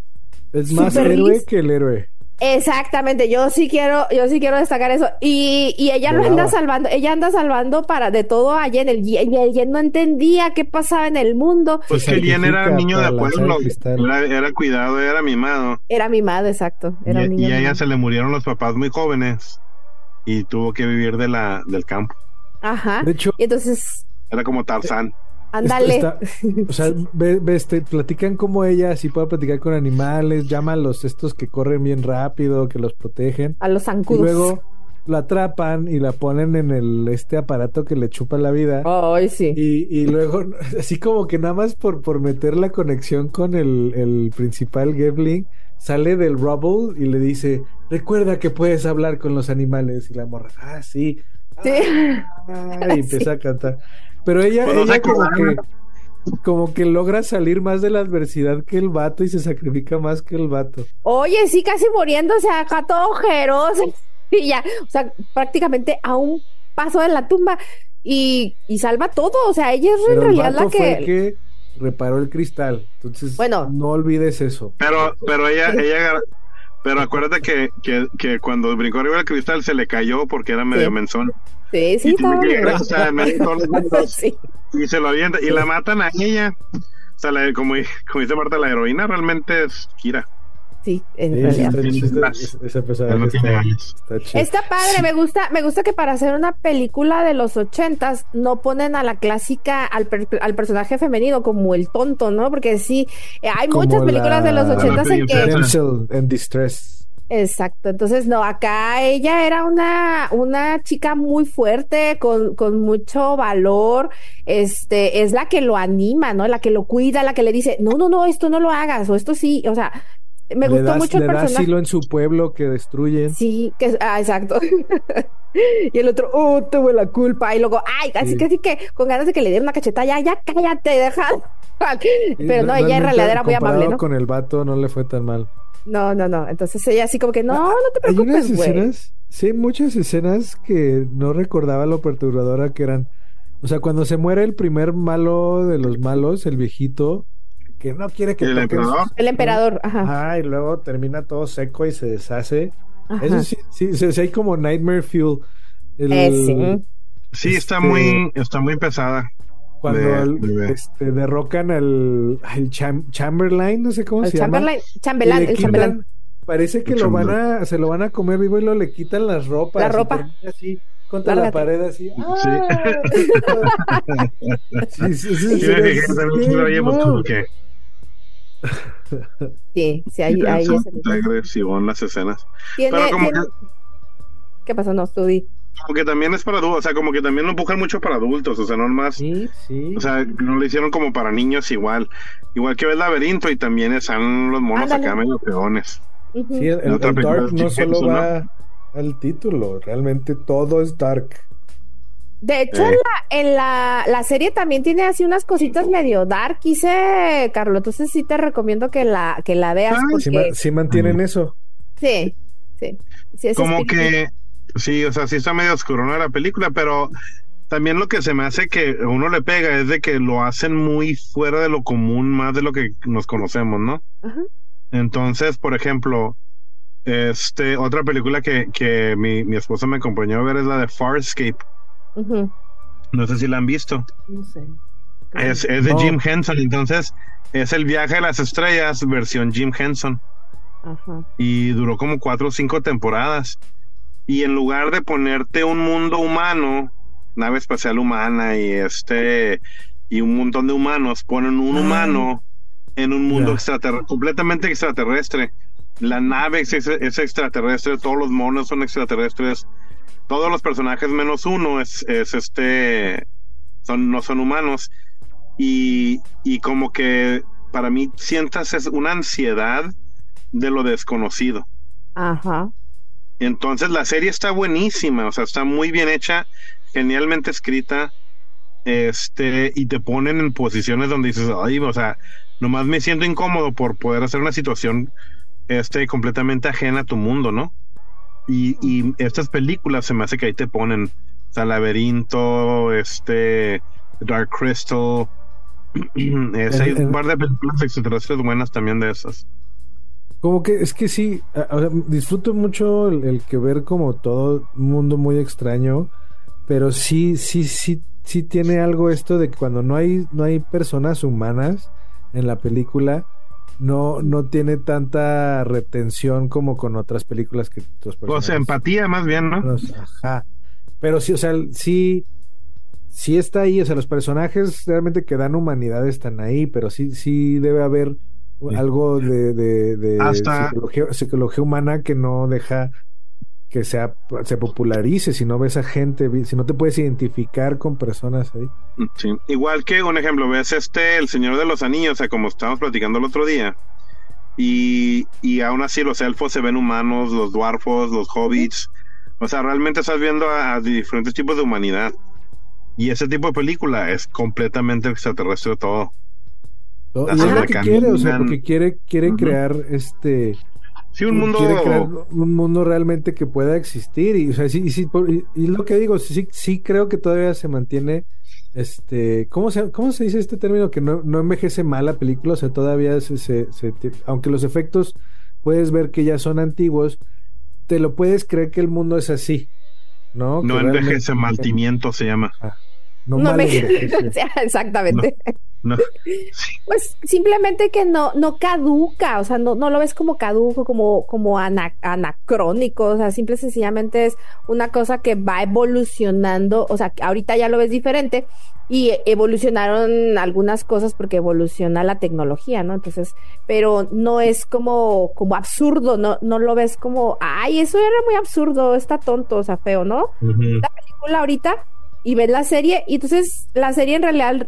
Es más Super héroe que el héroe. Exactamente, yo sí quiero, yo sí quiero destacar eso. Y, y ella lo anda salvando, ella anda salvando para de todo a Jen. El, Jen, el Jen no entendía qué pasaba en el mundo. Pues que Jen era niño de pueblo, era, era cuidado, era mimado. Era mimado, exacto. Era y, niño y a ella mimado. se le murieron los papás muy jóvenes y tuvo que vivir de la, del campo. Ajá. De hecho, Y entonces, Era como Tarzán. ándale. O sea, ve- ves, te platican como ella así puede platicar con animales, llama a los estos que corren bien rápido, que los protegen, a los y zancudos. luego la atrapan y la ponen en el este aparato que le chupa la vida. Ay, sí. Y, y luego, así como que nada más por, por meter la conexión con el, el principal Gebling, sale del rubble y le dice, recuerda que puedes hablar con los animales. Y la morra, ah, sí. Sí. Ah, y empieza a cantar. Pero ella, ella como que, como que logra salir más de la adversidad que el vato y se sacrifica más que el vato. Oye, sí, casi muriéndose acá todo ojeroso. Y ya, o sea, prácticamente a un paso de la tumba. Y, y salva todo. O sea, ella es en el realidad vato la fue que. el que reparó el cristal. Entonces, Bueno. no olvides eso. Pero, pero ella, ella, pero acuérdate que, que, que cuando brincó arriba del cristal se le cayó porque era medio Sí. menzón. Sí, sí, y tiene que los Sí. y se lo avienta y la matan a ella. O sea, la- como, como dice Marta, la heroína realmente es Kira. Sí, en Sí, realidad. está- está- está- padre, me gusta, me gusta que para hacer una película de los ochentas no ponen a la clásica, al, per- al personaje femenino como el tonto, ¿no? Porque sí, hay Como muchas películas de los ochentas en que distress. Exacto, entonces no, acá ella era una, una chica muy fuerte, con, con mucho valor, este, es la que lo anima, ¿no? La que lo cuida, la que le dice, no, no, no, esto no lo hagas, o esto sí, o sea, Me le gustó da, mucho el le da personaje. asilo en su pueblo que destruyen. Sí, que ah, exacto. y el otro, oh, tuve la culpa. Y luego, ay, casi Sí. casi que con ganas de que le diera una cachetada, ya, ya cállate, deja. Pero no, ella en realidad era muy amable, ¿no? con el vato no le fue tan mal. No, no, no. Entonces ella así como que, no, no te Hay unas preocupes, escenas, sí, hay muchas escenas que no recordaba lo perturbadora que eran. O sea, cuando se muere el primer malo de los malos, el viejito, que no quiere que ¿El toques- emperador? El emperador, ajá. Ajá, y luego termina todo seco y se deshace. ajá. Eso sí, sí, sí, sí, hay como Nightmare Fuel. El- Eh, sí. Sí, está Este- muy, está muy pesada. Cuando de- el- de ver. este, derrocan al, al Cham- Chamberlain, no sé cómo El se llama. Chamberlain, el chambelán. Parece que lo van a, se lo van a comer vivo y lo le quitan las ropas. La ropa. así contra la pared así. ¡Ah! Sí, sí, pues Sí, sí, ahí, ahí son es el- agresivo en las escenas. Tiene, Pero como tiene- ¿Qué pasó? No, di. Como que también es para adultos, o sea, como que también lo empujan mucho para adultos, o sea, no más, Sí, sí. o sea, no lo hicieron como para niños igual. Igual que ves laberinto y también están los monos Ándale. acá medio peones. Ujú. Sí, el, el Dark no solo va al título, realmente todo es Dark. De hecho, Eh. en, la, en la, la serie también tiene así unas cositas medio dark, hice, Carlos. Entonces sí te recomiendo que la, que la veas Ay, porque Sí, ma- sí mantienen eso. sí, sí, sí, es Como espíritu. que, sí, o sea, sí está medio oscurona la película, pero también lo que se me hace que uno le pega es de que lo hacen muy fuera de lo común, más de lo que nos conocemos, ¿no? Ajá. Entonces, por ejemplo, este, otra película que, que mi, mi esposa me acompañó a ver es la de Farscape. No sé si la han visto. No sé. Es, es de No. Jim Henson, entonces es el viaje a las estrellas versión Jim Henson. Ajá. y duró como cuatro o cinco temporadas. Y en lugar de ponerte un mundo humano, nave espacial humana y este y un montón de humanos, ponen un Ah. humano en un mundo extraterrestre, completamente extraterrestre. La nave es, es extraterrestre, todos los monos son extraterrestres, todos los personajes menos uno es, es este son no son humanos y, y como que para mí sientas es una ansiedad de lo desconocido. Ajá. Entonces la serie está buenísima, o sea, está muy bien hecha, genialmente escrita, este, y te ponen en posiciones donde dices, ay, o sea, nomás me siento incómodo por poder hacer una situación, este, completamente ajena a tu mundo, ¿no? Y, y estas películas se me hace que ahí te ponen, sea, Laberinto, este, Dark Crystal, es, hay un par de películas extraterrestres buenas también de esas. Como que es que sí, a- o sea, disfruto mucho el, el que ver como todo un mundo muy extraño, pero sí, sí, sí, sí tiene algo esto de que cuando no hay, no hay personas humanas en la película, no, no tiene tanta retención como con otras películas que otros O sea, personajes- empatía más bien, ¿no? Los- Ajá. Pero sí, o sea, sí, sí está ahí, o sea, los personajes realmente que dan humanidad están ahí, pero sí, sí debe haber Sí. algo de, de, de Hasta- psicología, psicología humana que no deja que sea, se popularice, si no ves a gente, si no te puedes identificar con personas ahí. Sí. Igual que un ejemplo, ves este, El Señor de los Anillos, o sea, como estábamos platicando el otro día, y, y aún así los elfos se ven humanos, los dwarfos, los hobbits, o sea, realmente estás viendo a, a diferentes tipos de humanidad. Y ese tipo de película es completamente extraterrestre todo. ¿no? Y es lo que quiere, o sea, porque quiere, quiere crear este Sí, un mundo... quiere crear un mundo realmente que pueda existir y, o sea, sí, y sí, por- y, y lo que digo sí sí creo que todavía se mantiene este cómo se cómo se dice este término que no, no envejece mal la película o sea todavía se, se- aunque los efectos puedes ver que ya son antiguos te lo puedes creer que el mundo es así no No Que realmente- envejece, maltimiento se llama. no, No mal me- envejece. Exactamente. No. Pues simplemente que no, no caduca, o sea, no, no lo ves como caduco, como, como ana- anacrónico, o sea, simple y sencillamente es una cosa que va evolucionando, o sea, ahorita ya lo ves diferente y evolucionaron algunas cosas porque evoluciona la tecnología, ¿no? Entonces, pero no es como, como absurdo, no, no lo ves como, ay, eso era muy absurdo, está tonto, o sea, feo, ¿no? La película ahorita y ves la serie y entonces la serie en realidad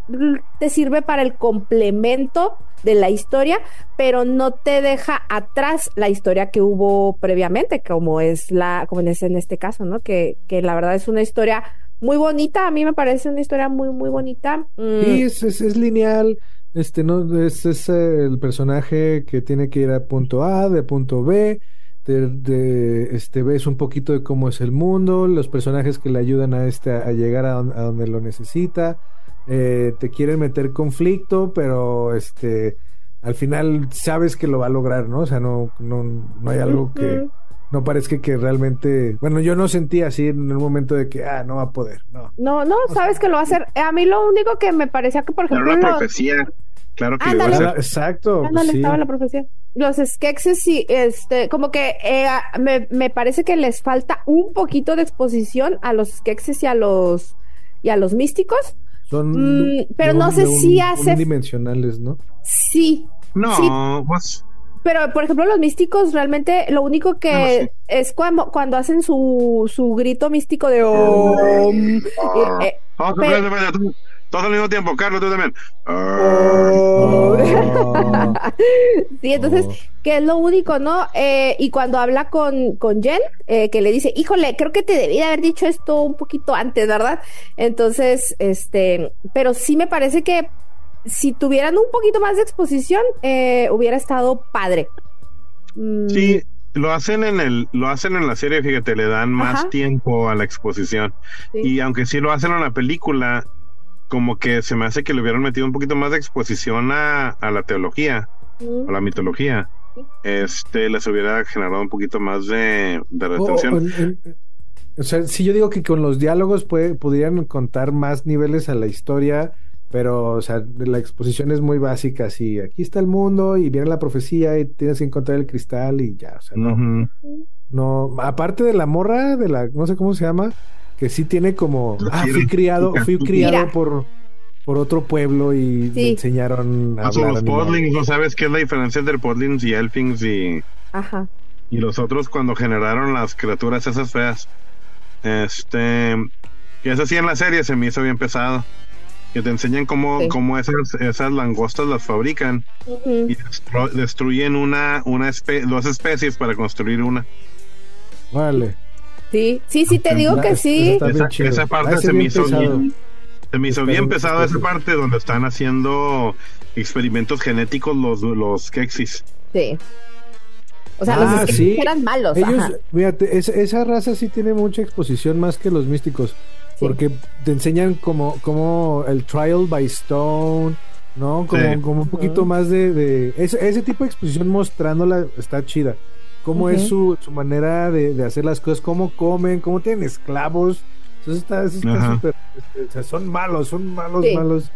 te sirve para el complemento de la historia, pero no te deja atrás la historia que hubo previamente, como es la, como es en este caso, ¿no? Que, que la verdad es una historia muy bonita, a mí me parece una historia muy, muy bonita. Mm, Sí, es, es, es lineal. Este, no, es, es el personaje que tiene que ir a punto A, de punto B. De, de, este, ves un poquito de cómo es el mundo, los personajes que le ayudan a este a, llegar a, a donde lo necesita. Eh, te quieren meter conflicto, pero este, al final sabes que lo va a lograr, ¿no? O sea, no, no, no hay algo que no parezca que realmente, bueno, yo no sentí así en el momento de que, ah, no va a poder, no. No, no, sabes que lo va a hacer. A mí lo único que me parecía que, por Era ejemplo, una los- profecía. Claro que le Ándale. a hacer. exacto, pues Ándale, sí. estaba la profecía. Los skeksis sí, este, como que eh, me, me parece que les falta un poquito de exposición a los skeksis y a los y a los místicos. Son Mm, pero no sé un- si hace- unidimensionales, ¿no? Sí, No, Sí. pues, pero por ejemplo los místicos realmente lo único que no, sí. es cuando, cuando hacen su, su grito místico de Om, y, eh, a Todos al mismo tiempo, Carlos, tú también. Oh. Sí, entonces, Oh. que es lo único, ¿no? Eh, y cuando habla con, con Jen, eh, que le dice, híjole, creo que te debí de haber dicho esto un poquito antes, ¿verdad? Entonces, este, pero sí me parece que si tuvieran un poquito más de exposición, eh, hubiera estado padre. Mm, Sí, lo hacen en el, lo hacen en la serie, fíjate, le dan más Ajá. tiempo a la exposición. sí. Y aunque sí lo hacen en la película, como que se me hace que le hubieran metido un poquito más de exposición a, a la teología, Mm, a la mitología. Este les hubiera generado un poquito más de, de O- o retención. en- en- o sea, sí yo digo que con los diálogos puede, podrían contar más niveles a la historia, pero, o sea, la exposición es muy básica, así, aquí está el mundo y viene la profecía y tienes que encontrar el cristal y ya, o sea, no, no, aparte de la morra, de la, no sé cómo se llama, que sí tiene como, ah, fui criado, fui criado Mira. por, por otro pueblo y me Sí. enseñaron a hablar los podlings, ¿no sabes qué es la diferencia entre podlings y elfings y, Ajá. y los otros cuando generaron las criaturas esas feas? Este, que eso sí en la serie se me hizo bien pesado. Que te enseñan cómo, Sí. cómo esas, esas langostas las fabrican y destruyen una, una espe- dos especies para construir una. Vale. Sí, sí, sí, te digo que sí. Esa, parte Ah, se me hizo bien, se me hizo bien pesado esa parte donde están haciendo experimentos genéticos los, los Kexis. Sí. O sea, Ah, los sí. eran malos. Ellos, ajá. esa, esa raza sí tiene mucha exposición más que los místicos. Sí. Porque te enseñan como, como el trial by stone, ¿no? Como, Sí. como un poquito más de, de ese, ese tipo de exposición mostrándola está chida. Cómo es su, su manera de, de hacer las cosas, cómo comen, cómo tienen esclavos. Eso está eso está Ajá. súper. este, o sea, son malos, son malos, Sí. malos.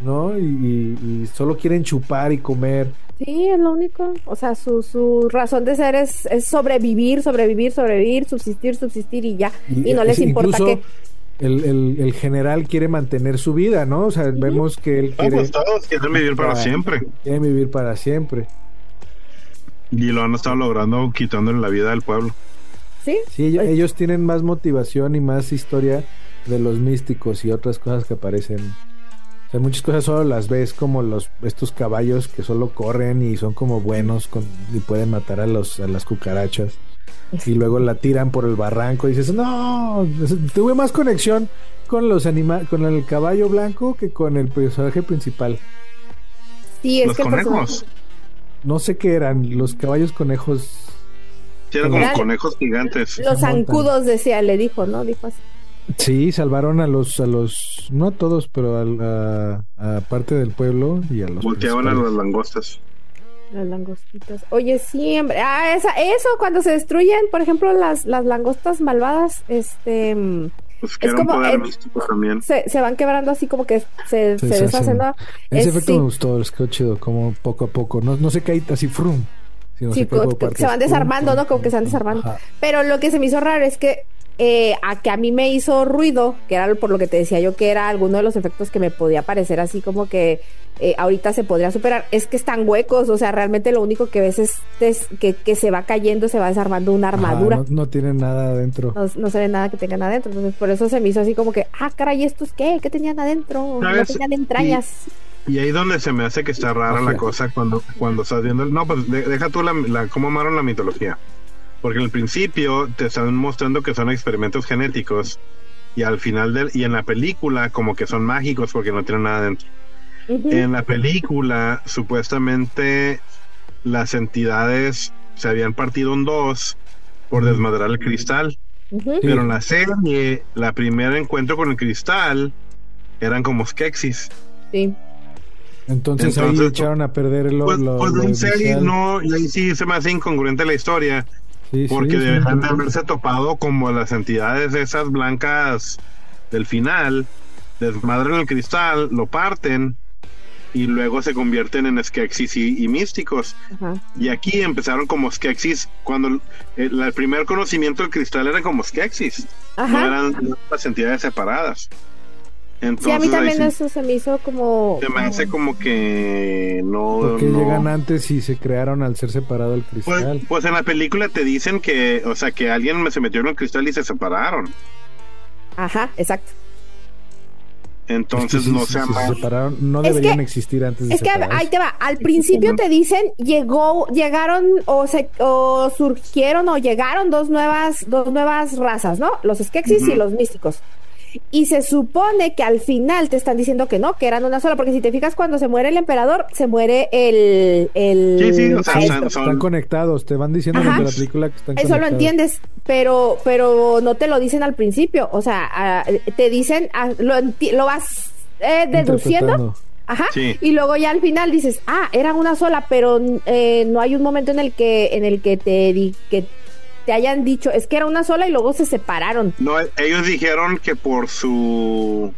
¿No? Y, y- y solo quieren chupar y comer. Sí, es lo único. O sea, su, su razón de ser es, es sobrevivir, sobrevivir, sobrevivir, subsistir, subsistir y ya. Y, no les es- importa que. El, el, el general quiere mantener su vida, ¿no? O sea, vemos que él quiere, pues todos quieren vivir para Ah. siempre. quiere vivir para siempre. Y lo han estado logrando quitándole la vida al pueblo. Sí, Sí, ellos, Ay. ellos tienen más motivación y más historia de los místicos y otras cosas que aparecen. O sea, muchas cosas solo las ves como los estos caballos que solo corren y son como buenos con, y pueden matar a los a las cucarachas. Y luego la tiran por el barranco y dices, "No, tuve más conexión con los anima con el caballo blanco que con el personaje principal." sí, es los que el conejos. No sé qué eran, los caballos conejos. Sí, eran como conejos gigantes. Los zancudos decía, le dijo, ¿no? Dijo así. Sí, salvaron a los, a los, no a todos, pero al- a, a parte del pueblo y a los. Volteaban a las langostas. Las langostitas. Oye, siempre. Ah, esa, eso, cuando se destruyen, por ejemplo, las, las langostas malvadas, este. Pues que Es era un como poder el- místico también. Se, se van quebrando así como que se, se deshacen. Ese Es- efecto sí. me gustó, les quedó chido, como poco a poco. No, no se cae así frum. Sino Sí, se, cae como por que partes. se van desarmando, ¿no? Como que se van desarmando. ajá. Pero lo que se me hizo raro es que eh, a que a mí me hizo ruido, que era por lo que te decía yo que era alguno de los efectos que me podía parecer así como que eh, ahorita se podría superar, es que están huecos, o sea, realmente lo único que ves es, es que, que se va cayendo, se va desarmando una Ajá, armadura. no, no tiene nada adentro. No, no se ve nada que tengan adentro, entonces por eso se me hizo así como que, ah, caray, ¿estos qué? ¿Qué tenían adentro? No tenían entrañas. Y ahí donde se me hace que está rara la cosa cuando, cuando estás viendo. el- No, pues de- deja tú la, la- cómo amaron la mitología. Porque en el principio te están mostrando que son experimentos genéticos. Y al final del, y en la película, como que son mágicos porque no tienen nada dentro. En la película, supuestamente las entidades se habían partido en dos por desmadrar el cristal. Pero en la serie, la primer encuentro con el cristal eran como Skeksis. Sí. Entonces, ahí Entonces, echaron a perder lo, Pues, lo- pues lo en serie no, y ahí sí se me hace incongruente la historia, Sí, porque sí. deberían de haberse topado como las entidades esas blancas del final, desmadran el cristal, lo parten y luego se convierten en Skeksis y, y místicos. Ajá. Y aquí empezaron como Skeksis, cuando el, el primer conocimiento del cristal era como Skeksis, no eran las entidades separadas. Entonces, Sí, a mí también sí eso se me hizo como... se me hace como que no... Porque no- llegan antes y se crearon al ser separado el Pues, cristal. pues en la película te dicen que, o sea, que alguien se metió en el cristal y se separaron. Ajá, exacto. Entonces Es que no sí, se sí, se separaron. No Es deberían que- existir antes de Es que separarse. ahí te va, al principio te dicen, llegó, llegaron o se o surgieron o llegaron dos nuevas, dos nuevas razas, ¿no? Los Skeksis y Ujú. los místicos. Y se supone que al final te están diciendo que no, que eran una sola, porque si te fijas cuando se muere el emperador, se muere el, el Sí, sí, o sea, maestro. son- son- Están conectados, te van diciendo Ajá. durante la película que están Eso lo entiendes, pero pero no te lo dicen al principio, o sea, te dicen, ah, lo, lo vas eh, deduciendo. Ajá. Sí. Y luego ya al final dices, ah, eran una sola, pero eh, no hay un momento en el que en el que te di- que te hayan dicho, es que era una sola y luego se separaron. No, ellos dijeron que por su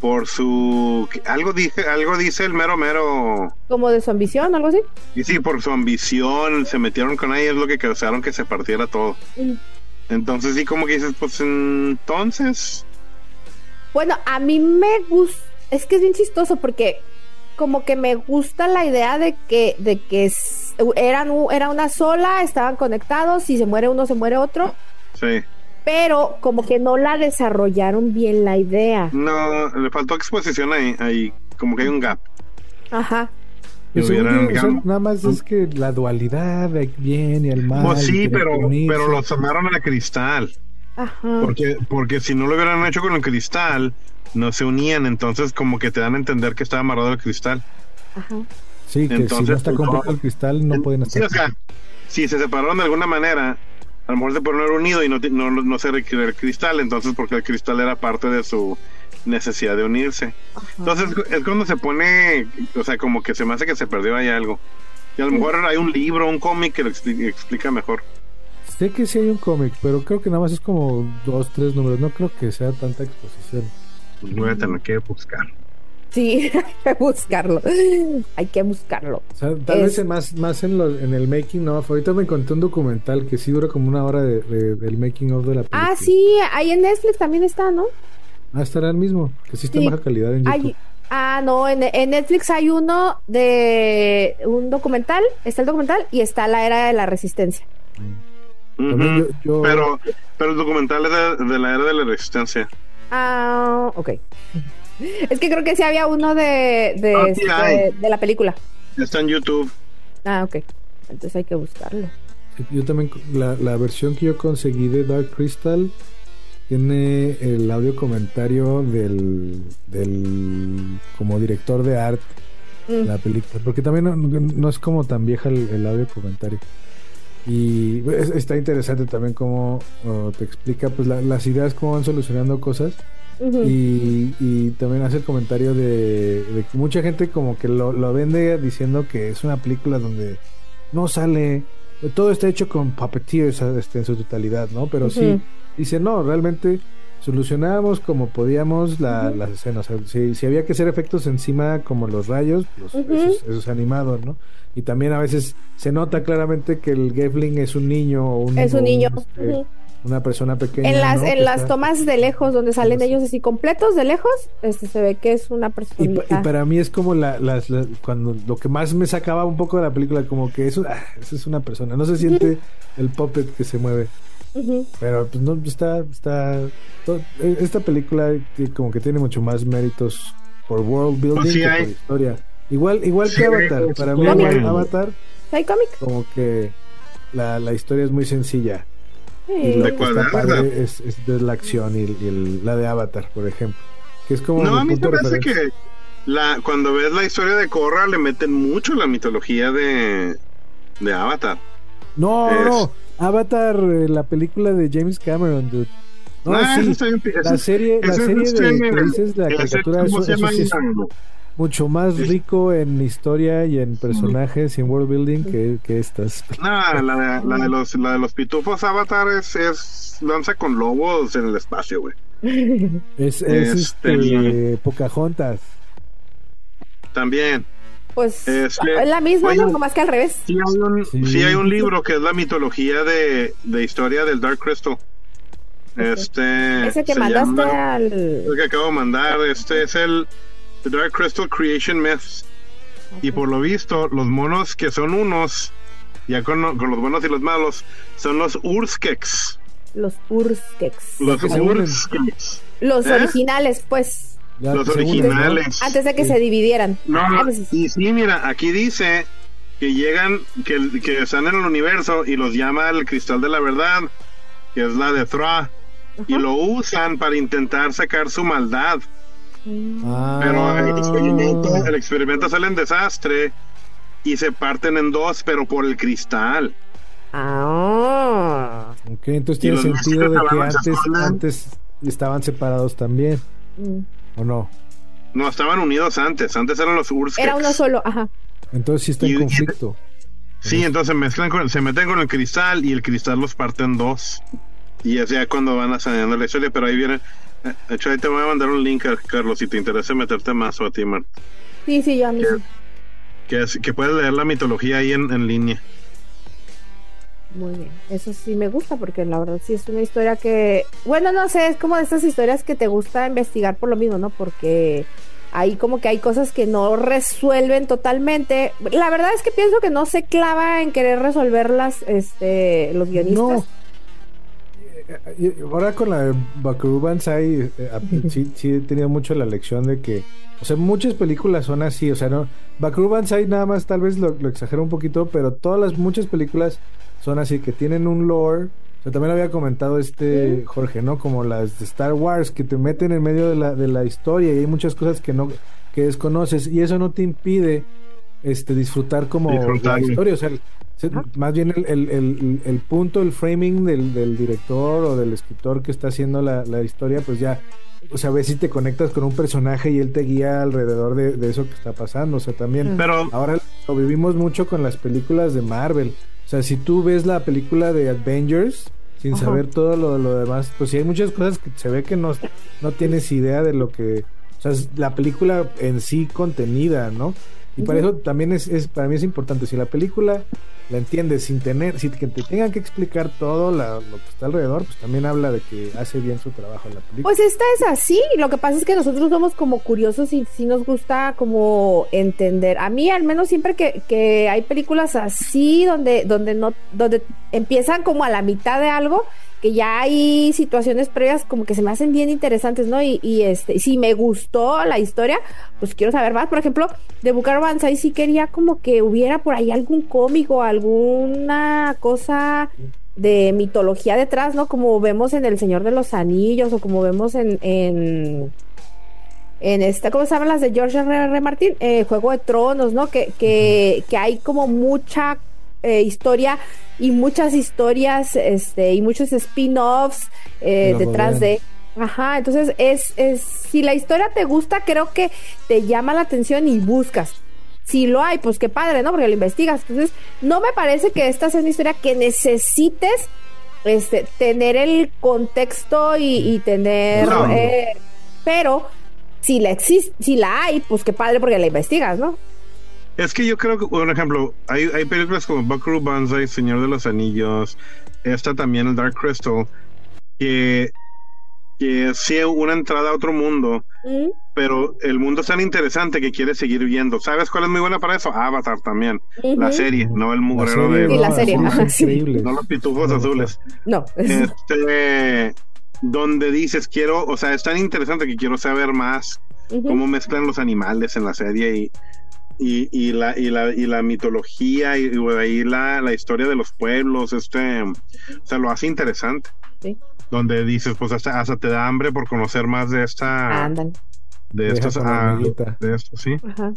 por su algo dije algo dice el mero mero Como de su ambición, algo así. y sí por su ambición se metieron con ella es lo que causaron que se partiera todo Mm. entonces sí como que dices pues entonces Bueno, a mí me gusta, es que es bien chistoso porque como que me gusta la idea de que de que eran era una sola, estaban conectados, si se muere uno se muere otro, sí pero como que no la desarrollaron bien la idea. no le faltó exposición ahí ahí como que hay un gap Ajá. Pues hubieran- yo, nada más es que la dualidad de bien y el mal. pues sí pero pero los amaron a cristal Ajá. Porque, porque si no lo hubieran hecho con el cristal, no se unían, entonces como que te dan a entender que está amarrado el cristal. Ajá. Sí, que si no está pues, completo no. el cristal, no pueden Sí, estar. o sea, si se separaron de alguna manera, a lo mejor se pudieron haber unido y no, no, no se requiere el cristal, entonces porque el cristal era parte de su necesidad de unirse. Entonces es cuando se pone, o sea, como que se me hace que se perdió ahí algo. Y a lo mejor hay un libro, un cómic que lo expli- explica mejor. Sé que sí hay un cómic, pero creo que nada más es como dos, tres números. No creo que sea tanta exposición. Pues voy a tener que buscar. Sí, hay que buscarlo. Hay que buscarlo. O sea, tal Es- vez en más, más en, lo- en el making of. Ahorita me encontré un documental que sí dura como una hora de, de- del making of de la película. Ah, sí, ahí en Netflix también está, ¿no? Ah, estará el mismo. Que sí está Sí. en baja calidad en YouTube. Hay, ah, no, en, en Netflix hay uno de un documental, está el documental y está la era de la resistencia. Yo- yo- Pero, pero el documental es de, de la era de la resistencia. Ah, ok. Es que creo que sí había uno de, de, Ah, sí este, de la película. Está en YouTube. Ah, ok. Entonces hay que buscarlo. Yo también, la, la versión que yo conseguí de Dark Crystal tiene el audio comentario del, del como director de arte Mm. la película, porque también no, no es como tan vieja el, el audio comentario. Y es- está interesante también cómo oh, te explica pues la- las ideas, cómo van solucionando cosas. Y, y también hace el comentario de, de que mucha gente como que lo, lo vende diciendo que es una película donde no sale, todo está hecho con puppeteers este, en su totalidad, ¿no? Pero sí, dice, no, realmente solucionábamos como podíamos la- las escenas. O sea, si, si había que hacer efectos encima como los rayos, pues Ujú. eso, es, eso es animado, ¿no? Y también a veces se nota claramente que el Gefling es un niño o un Es un niño. este, una persona pequeña. En las, ¿no? en las está- tomas de lejos, donde salen ellos así completos de lejos, este se ve que es una Y, persona. pa- y para mí es como la, las- la- cuando lo que más me sacaba un poco de la película, como que eso, ah, eso es una persona, no se siente el puppet que se mueve, pero pues no, está, está, to- eh, esta película como que tiene mucho más méritos por world building Pues sí que hay. por historia. Igual, igual Sí, que Avatar, es para mí igual Avatar ¿Hay cómic? como que la, la historia es muy sencilla y Sí. lo ¿De que está padre es, es de la acción y, el- y el- la de Avatar, por ejemplo, que es como No, a mí me referencia. que la, cuando ves la historia de Korra le meten mucho la mitología de, de Avatar. No, Es- no, Avatar, eh, la película de James Cameron, dude. No, Ah, sí, eso la serie, la eso serie de que dices, la caricatura, ¿cómo eso, se eso llama? sí es mucho más rico en historia y en personajes y en world building que, que estas. No, la de, la de los, la de los pitufos Avatar es, es danza con lobos en el espacio, güey. Es, es Este- este, Pocahontas. También. Pues es la misma, oye, ¿no? Nomás que al revés. Sí hay, un, Sí. sí hay un libro que es la mitología de, de historia del Dark Crystal. Este. Ese que mandaste llama- al. el que acabo de mandar. Este es el The Dark Crystal Creation Myths. Y por lo visto, los monos que son unos, ya con, con los buenos y los malos, son los Urskeks. Los Urskex. Los. Urskeks. Los ¿Eh? originales, pues. Ya Los ¿no? originales. Antes de que Sí. se dividieran. No, Ah, pues, y sí, mira, aquí dice que llegan, que, que están en el universo y los llama el cristal de la verdad, que es la de Thra, y lo usan para intentar sacar su maldad. Ah, Pero el experimento, el experimento sale en desastre y se parten en dos, pero por el cristal. Ah. ok, entonces tiene sentido de que antes, antes estaban separados también, Mm. ¿O no? No, estaban unidos antes, antes eran los Urskeks. Era uno solo, ajá. Entonces sí está Y- en y- conflicto. Sí, entonces mezclan con, se meten con el cristal y el cristal los parte en dos. Y es ya cuando van ascendiendo la historia, pero ahí viene. eh, De hecho, ahí te voy a mandar un link, Carlos, si te interesa meterte más o a ti, Mar, Sí, sí, yo a mí sí. que, es- que puedes leer la mitología ahí en, en línea. Muy bien. Eso sí me gusta porque la verdad sí es una historia que. Bueno, no sé, es como de estas historias que te gusta investigar por lo mismo, ¿no? Porque ahí como que hay cosas que no resuelven totalmente. La verdad es que pienso que no se clava en querer resolverlas este, los guionistas. No. Y- y Ahora con la de Bakuru Banzai, eh, sí, sí he tenido mucho la lección de que, o sea, muchas películas son así, o sea, no, Bakuru Banzai nada más tal vez lo, lo exagero un poquito, pero todas las, muchas películas son así, que tienen un lore, o sea, también lo había comentado este Jorge, ¿no? Como las de Star Wars, que te meten en medio de la, de la historia y hay muchas cosas que no, que desconoces, y eso no te impide, este, disfrutar como la historia, o sea, se- más bien el, el, el, el punto, el framing del, del director o del escritor que está haciendo la, la historia, pues ya, o sea, ves si te conectas con un personaje y él te guía alrededor de, de eso que está pasando, o sea, también Pero ahora lo vivimos mucho con las películas de Marvel, o sea, si tú ves la película de Avengers sin Ajá. saber todo lo, lo demás, pues sí hay muchas cosas que se ve que no, no tienes idea de lo que, o sea, es la película en sí contenida, ¿no? Y para eso también es, es, para mí es importante, si la película la entiendes sin tener, sin que te tengan que explicar todo la- lo que está alrededor, pues también habla de que hace bien su trabajo la película. Pues esta es así, lo que pasa es que nosotros somos como curiosos y sí nos gusta como entender. A mí al menos siempre que, que hay películas así donde, donde no, donde empiezan como a la mitad de algo, que ya hay situaciones previas como que se me hacen bien interesantes, ¿no? Y, y este, si me gustó la historia, pues quiero saber más. Por ejemplo, de Bucar Banzai sí quería como que hubiera por ahí algún cómic o alguna cosa de mitología detrás, ¿no? Como vemos en El Señor de los Anillos o como vemos en en, en esta, ¿cómo se llaman las de George R. R. Martin? Eh, Juego de Tronos, ¿no? Que, que, que hay como mucha eh, historia y muchas historias este y muchos spin-offs eh, detrás de Ajá, entonces es, es, si la historia te gusta, creo que te llama la atención y buscas. Si lo hay, pues qué padre, ¿no? Porque lo investigas. Entonces, no me parece que esta sea una historia que necesites este, tener el contexto y, y tener... No. eh, pero si la, existe, si la hay, pues qué padre porque la investigas, ¿no? es que yo creo que, por ejemplo, hay, hay películas como Buckaroo Banzai, Señor de los Anillos, esta también, el Dark Crystal, que, que sea una entrada a otro mundo, Mm, pero el mundo es tan interesante que quieres seguir viendo. ¿Sabes cuál es muy buena para eso? Avatar también. La serie, no el La mugrero serie, de... Sí, la serie. No los pitufos No, azules. No, Este, donde dices, quiero, o sea, es tan interesante que quiero saber más cómo mezclan los animales en la serie y, y, y la, y, la, y la mitología y, ahí la, la historia de los pueblos, este, o sea, lo hace interesante. Sí. Donde dices, pues hasta, hasta te da hambre por conocer más de esta, Andan. De estos, ah, de esto, sí. Ajá.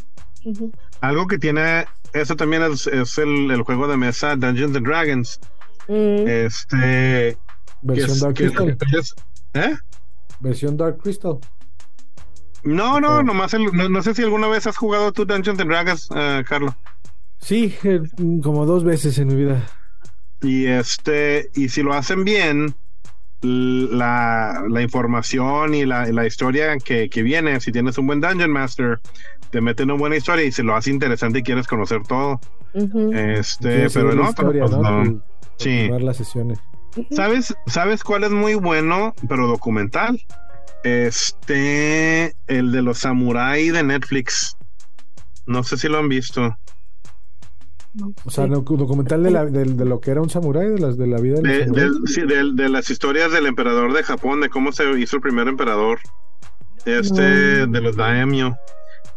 Algo que tiene, eso también es, es el, el juego de mesa Dungeons and Dragons. Mm, Este, Versión es- Dark Crystal. ¿Eh? Versión Dark Crystal. No, no, nomás el- no, no sé si alguna vez has jugado tú Dungeons and Dragons, eh, Carlos. Sí, eh, como dos veces en mi vida. Y este, y si lo hacen bien, la, la información y la, la historia que, que viene, si tienes un buen Dungeon Master, te meten una buena historia y se lo hace interesante y quieres conocer todo. Este, pero no, pero historia, pues ¿no? no. Con- Sí. las sesiones. ¿Sabes, ¿Sabes cuál es muy bueno, pero documental? Este, el de los samurai de Netflix. No sé si lo han visto. O sea, sí. documental de, la- de lo que era un samurái, de, las, de la vida del De, sí, de las historias del emperador de Japón, de cómo se hizo el primer emperador. Este, No. de los daimyo.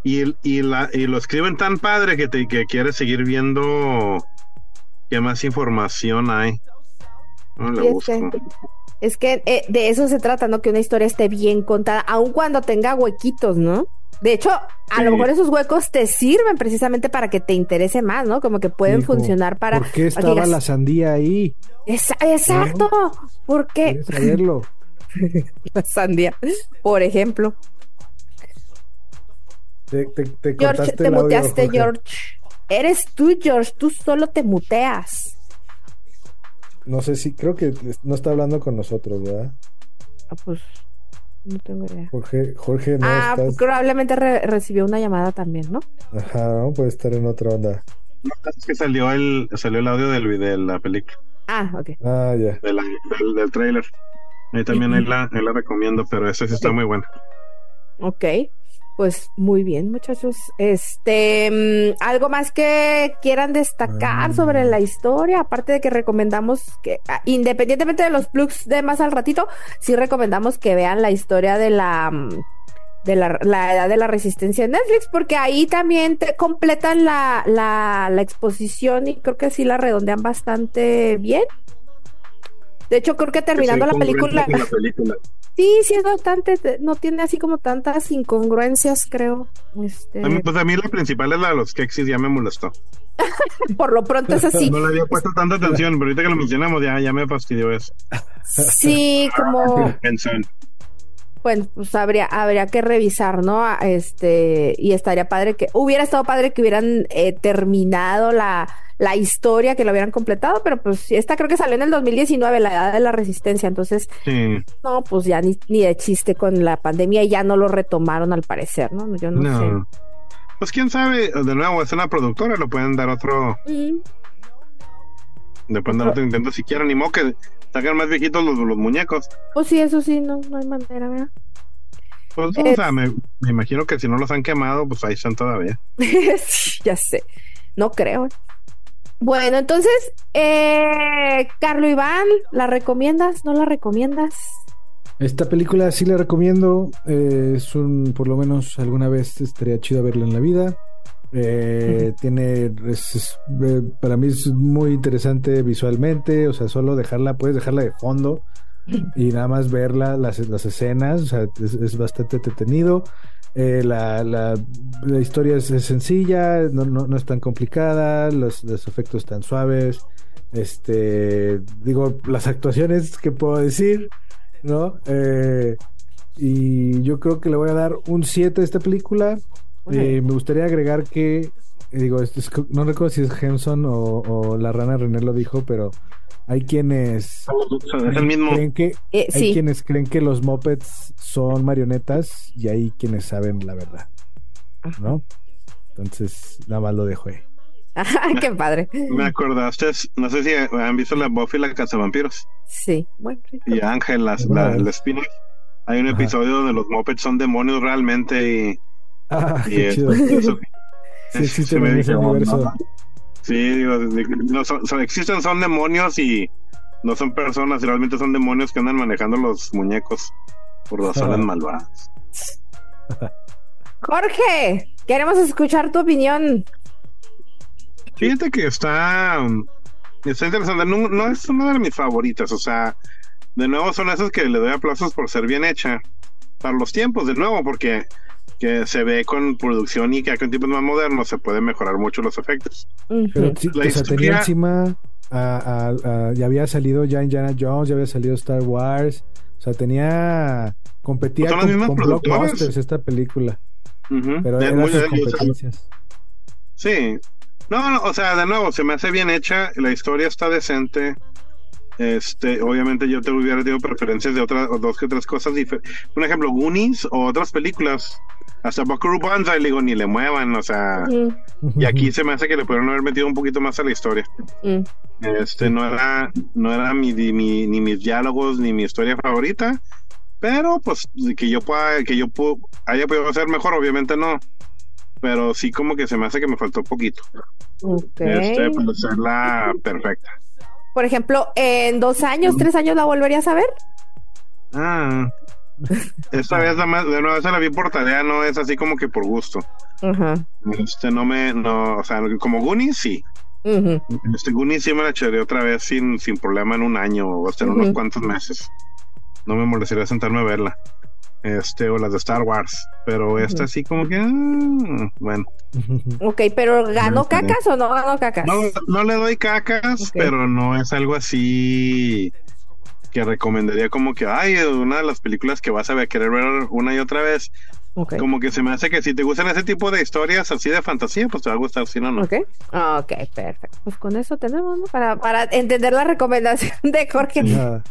Y, y, la, y lo escriben tan padre que, te, que quieres seguir viendo qué más información hay. No busco. Es que eh, de eso se trata, ¿no? Que una historia esté bien contada, aun cuando tenga huequitos, ¿no? De hecho, a Sí. lo mejor esos huecos te sirven precisamente para que te interese más, ¿no? Como que pueden funcionar para... ¿Por qué estaba digas, la sandía ahí? "Esa- exacto, ¿por qué? ¿Quieres saberlo? La sandía, por ejemplo. Te, te, te George, te audio, muteaste, Jorge. George. Eres tú, George, tú solo te muteas. No sé si, creo que no está hablando con nosotros, ¿verdad? Ah, pues, no tengo idea. Jorge, Jorge, no ah, estás. probablemente re- recibió una llamada también, ¿no? Ajá, no puede estar en otra onda. Es que salió el, salió el audio del, de la película, Ah, ok. Ah, ya. de del, del trailer. Ahí también ahí la, ahí la recomiendo, pero esa sí está muy buena. Ok, pues muy bien, muchachos. Este, mm, algo más que quieran destacar sobre la historia, aparte de que recomendamos que, ah, independientemente de los plugs de más al ratito, sí recomendamos que vean la historia de la mm, de la, la edad de la resistencia en Netflix, porque ahí también te completan la, la, la exposición y creo que sí la redondean bastante bien. De hecho, creo que terminando película, la película. Sí, sí es bastante, te- no tiene así como tantas incongruencias, creo. Este, pues a mí la principal es la de los Kexis, ya me molestó. por lo pronto es así. No le había puesto tanta atención, pero ahorita que lo mencionamos ya, ya me fastidió eso. Sí, como, Bueno, pues habría, habría que revisar, ¿no? Este, y estaría padre que, hubiera estado padre que hubieran eh, terminado la, la historia, que lo hubieran completado, pero pues esta creo que salió en el 2019, la edad de la resistencia, entonces, Sí. no, pues ya ni, ni de chiste con la pandemia y ya no lo retomaron al parecer, ¿no? Yo no, No. Pues quién sabe, de nuevo, es una productora, lo pueden dar otro, sé. Mm. pueden dar otro intento si quieren, ni modo que sacan más viejitos los, los muñecos. Pues sí, eso sí, no, no hay manera, ¿verdad? Pues, o sea, me, me imagino que si no los han quemado, pues ahí están todavía. Ya sé. No creo. Bueno, entonces, eh, Carlo Iván, ¿la recomiendas? ¿No la recomiendas? Esta película sí la recomiendo. eh, es un, por lo menos alguna vez estaría chido verla en la vida. Eh, Tiene, es- es, eh, para mí es muy interesante visualmente. O sea, solo dejarla, puedes dejarla de fondo y nada más verla, las, las escenas. O sea, es, es bastante entretenido. Eh, la, la, la historia es, es sencilla, no, no, no es tan complicada, los, los efectos están suaves. Este, digo, las actuaciones que puedo decir, ¿no? Eh, y yo creo que le voy a dar un 7 a esta película. Eh, me gustaría agregar que, eh, digo, esto es- no recuerdo si es Hemson o, o la rana René lo dijo, pero hay quienes Es el mismo. creen que Eh, hay sí. quienes creen que los mopeds son marionetas y hay quienes saben la verdad, ¿no? Entonces, nada más lo dejo ahí. Ajá, qué padre. Me acordaste, no sé si han visto la Buffy la Cazavampiros Sí, bueno. y Ángel, las, la, spin-off. Hay un Ajá. episodio donde los Muppets son demonios realmente y, Ah, y qué es- chido. eso- Sí sí existen me oh, universo. no. Sí, digo, no, son, son- existen, son demonios y no son personas, y realmente son demonios que andan manejando los muñecos por razones Ah. malvadas. Jorge, queremos escuchar tu opinión. Fíjate que está, um, está interesante. No, no es una de mis favoritas. O sea, de nuevo son esas que le doy aplausos por ser bien hecha. Para los tiempos, de nuevo, porque que se ve con producción y que con tiempos más modernos se pueden mejorar mucho los efectos. Pero sí, La o sea, tenía encima, a- a- a- ya había salido ya Indiana Jones, ya había salido Star Wars, o sea, tenía, competía Pues con, con blockbusters esta película, pero Es eran muy- sus competencias. Sí. No, no, o sea, de nuevo, se me hace bien hecha, la historia está decente. Este, obviamente yo te hubiera tenido preferencias de otras, dos que otras cosas diferentes. Un ejemplo, Goonies o otras películas. Hasta Buckaroo Banzai, le digo, ni le muevan, o sea. Ujú. Y aquí se me hace que le pudieron haber metido un poquito más a la historia. Mm. Este, no era, no era mi, mi- ni mis diálogos ni mi historia favorita. Pero, pues, que yo pueda, que yo pu- haya podido hacer mejor, obviamente no. Pero sí como que se me hace que me faltó poquito. Ok. Este, para hacerla perfecta. Por ejemplo, en dos años, tres años la volverías a ver. Ah. Esta vez nada más, de nuevo, esa la vi por tarea, no es así como que por gusto. Ajá. Este, no me, no, o sea, como Goonies sí. Ujú. Este Goonies sí me la echaré otra vez sin, sin problema en un año o hasta en unos cuantos meses. No me molestaría sentarme a verla. Este, o las de Star Wars. Pero esta sí como que, ah, bueno. Ok, pero ¿ganó bien. cacas o no ganó cacas? No, no le doy cacas, pero no es algo así que recomendaría como que, ay, una de las películas que vas a querer ver una y otra vez. Ok. Como que se me hace que si te gustan ese tipo de historias así de fantasía, pues te va a gustar, si no, no. Ok, ok, perfecto. Pues con eso tenemos, ¿no? Para, para entender la recomendación de Jorge.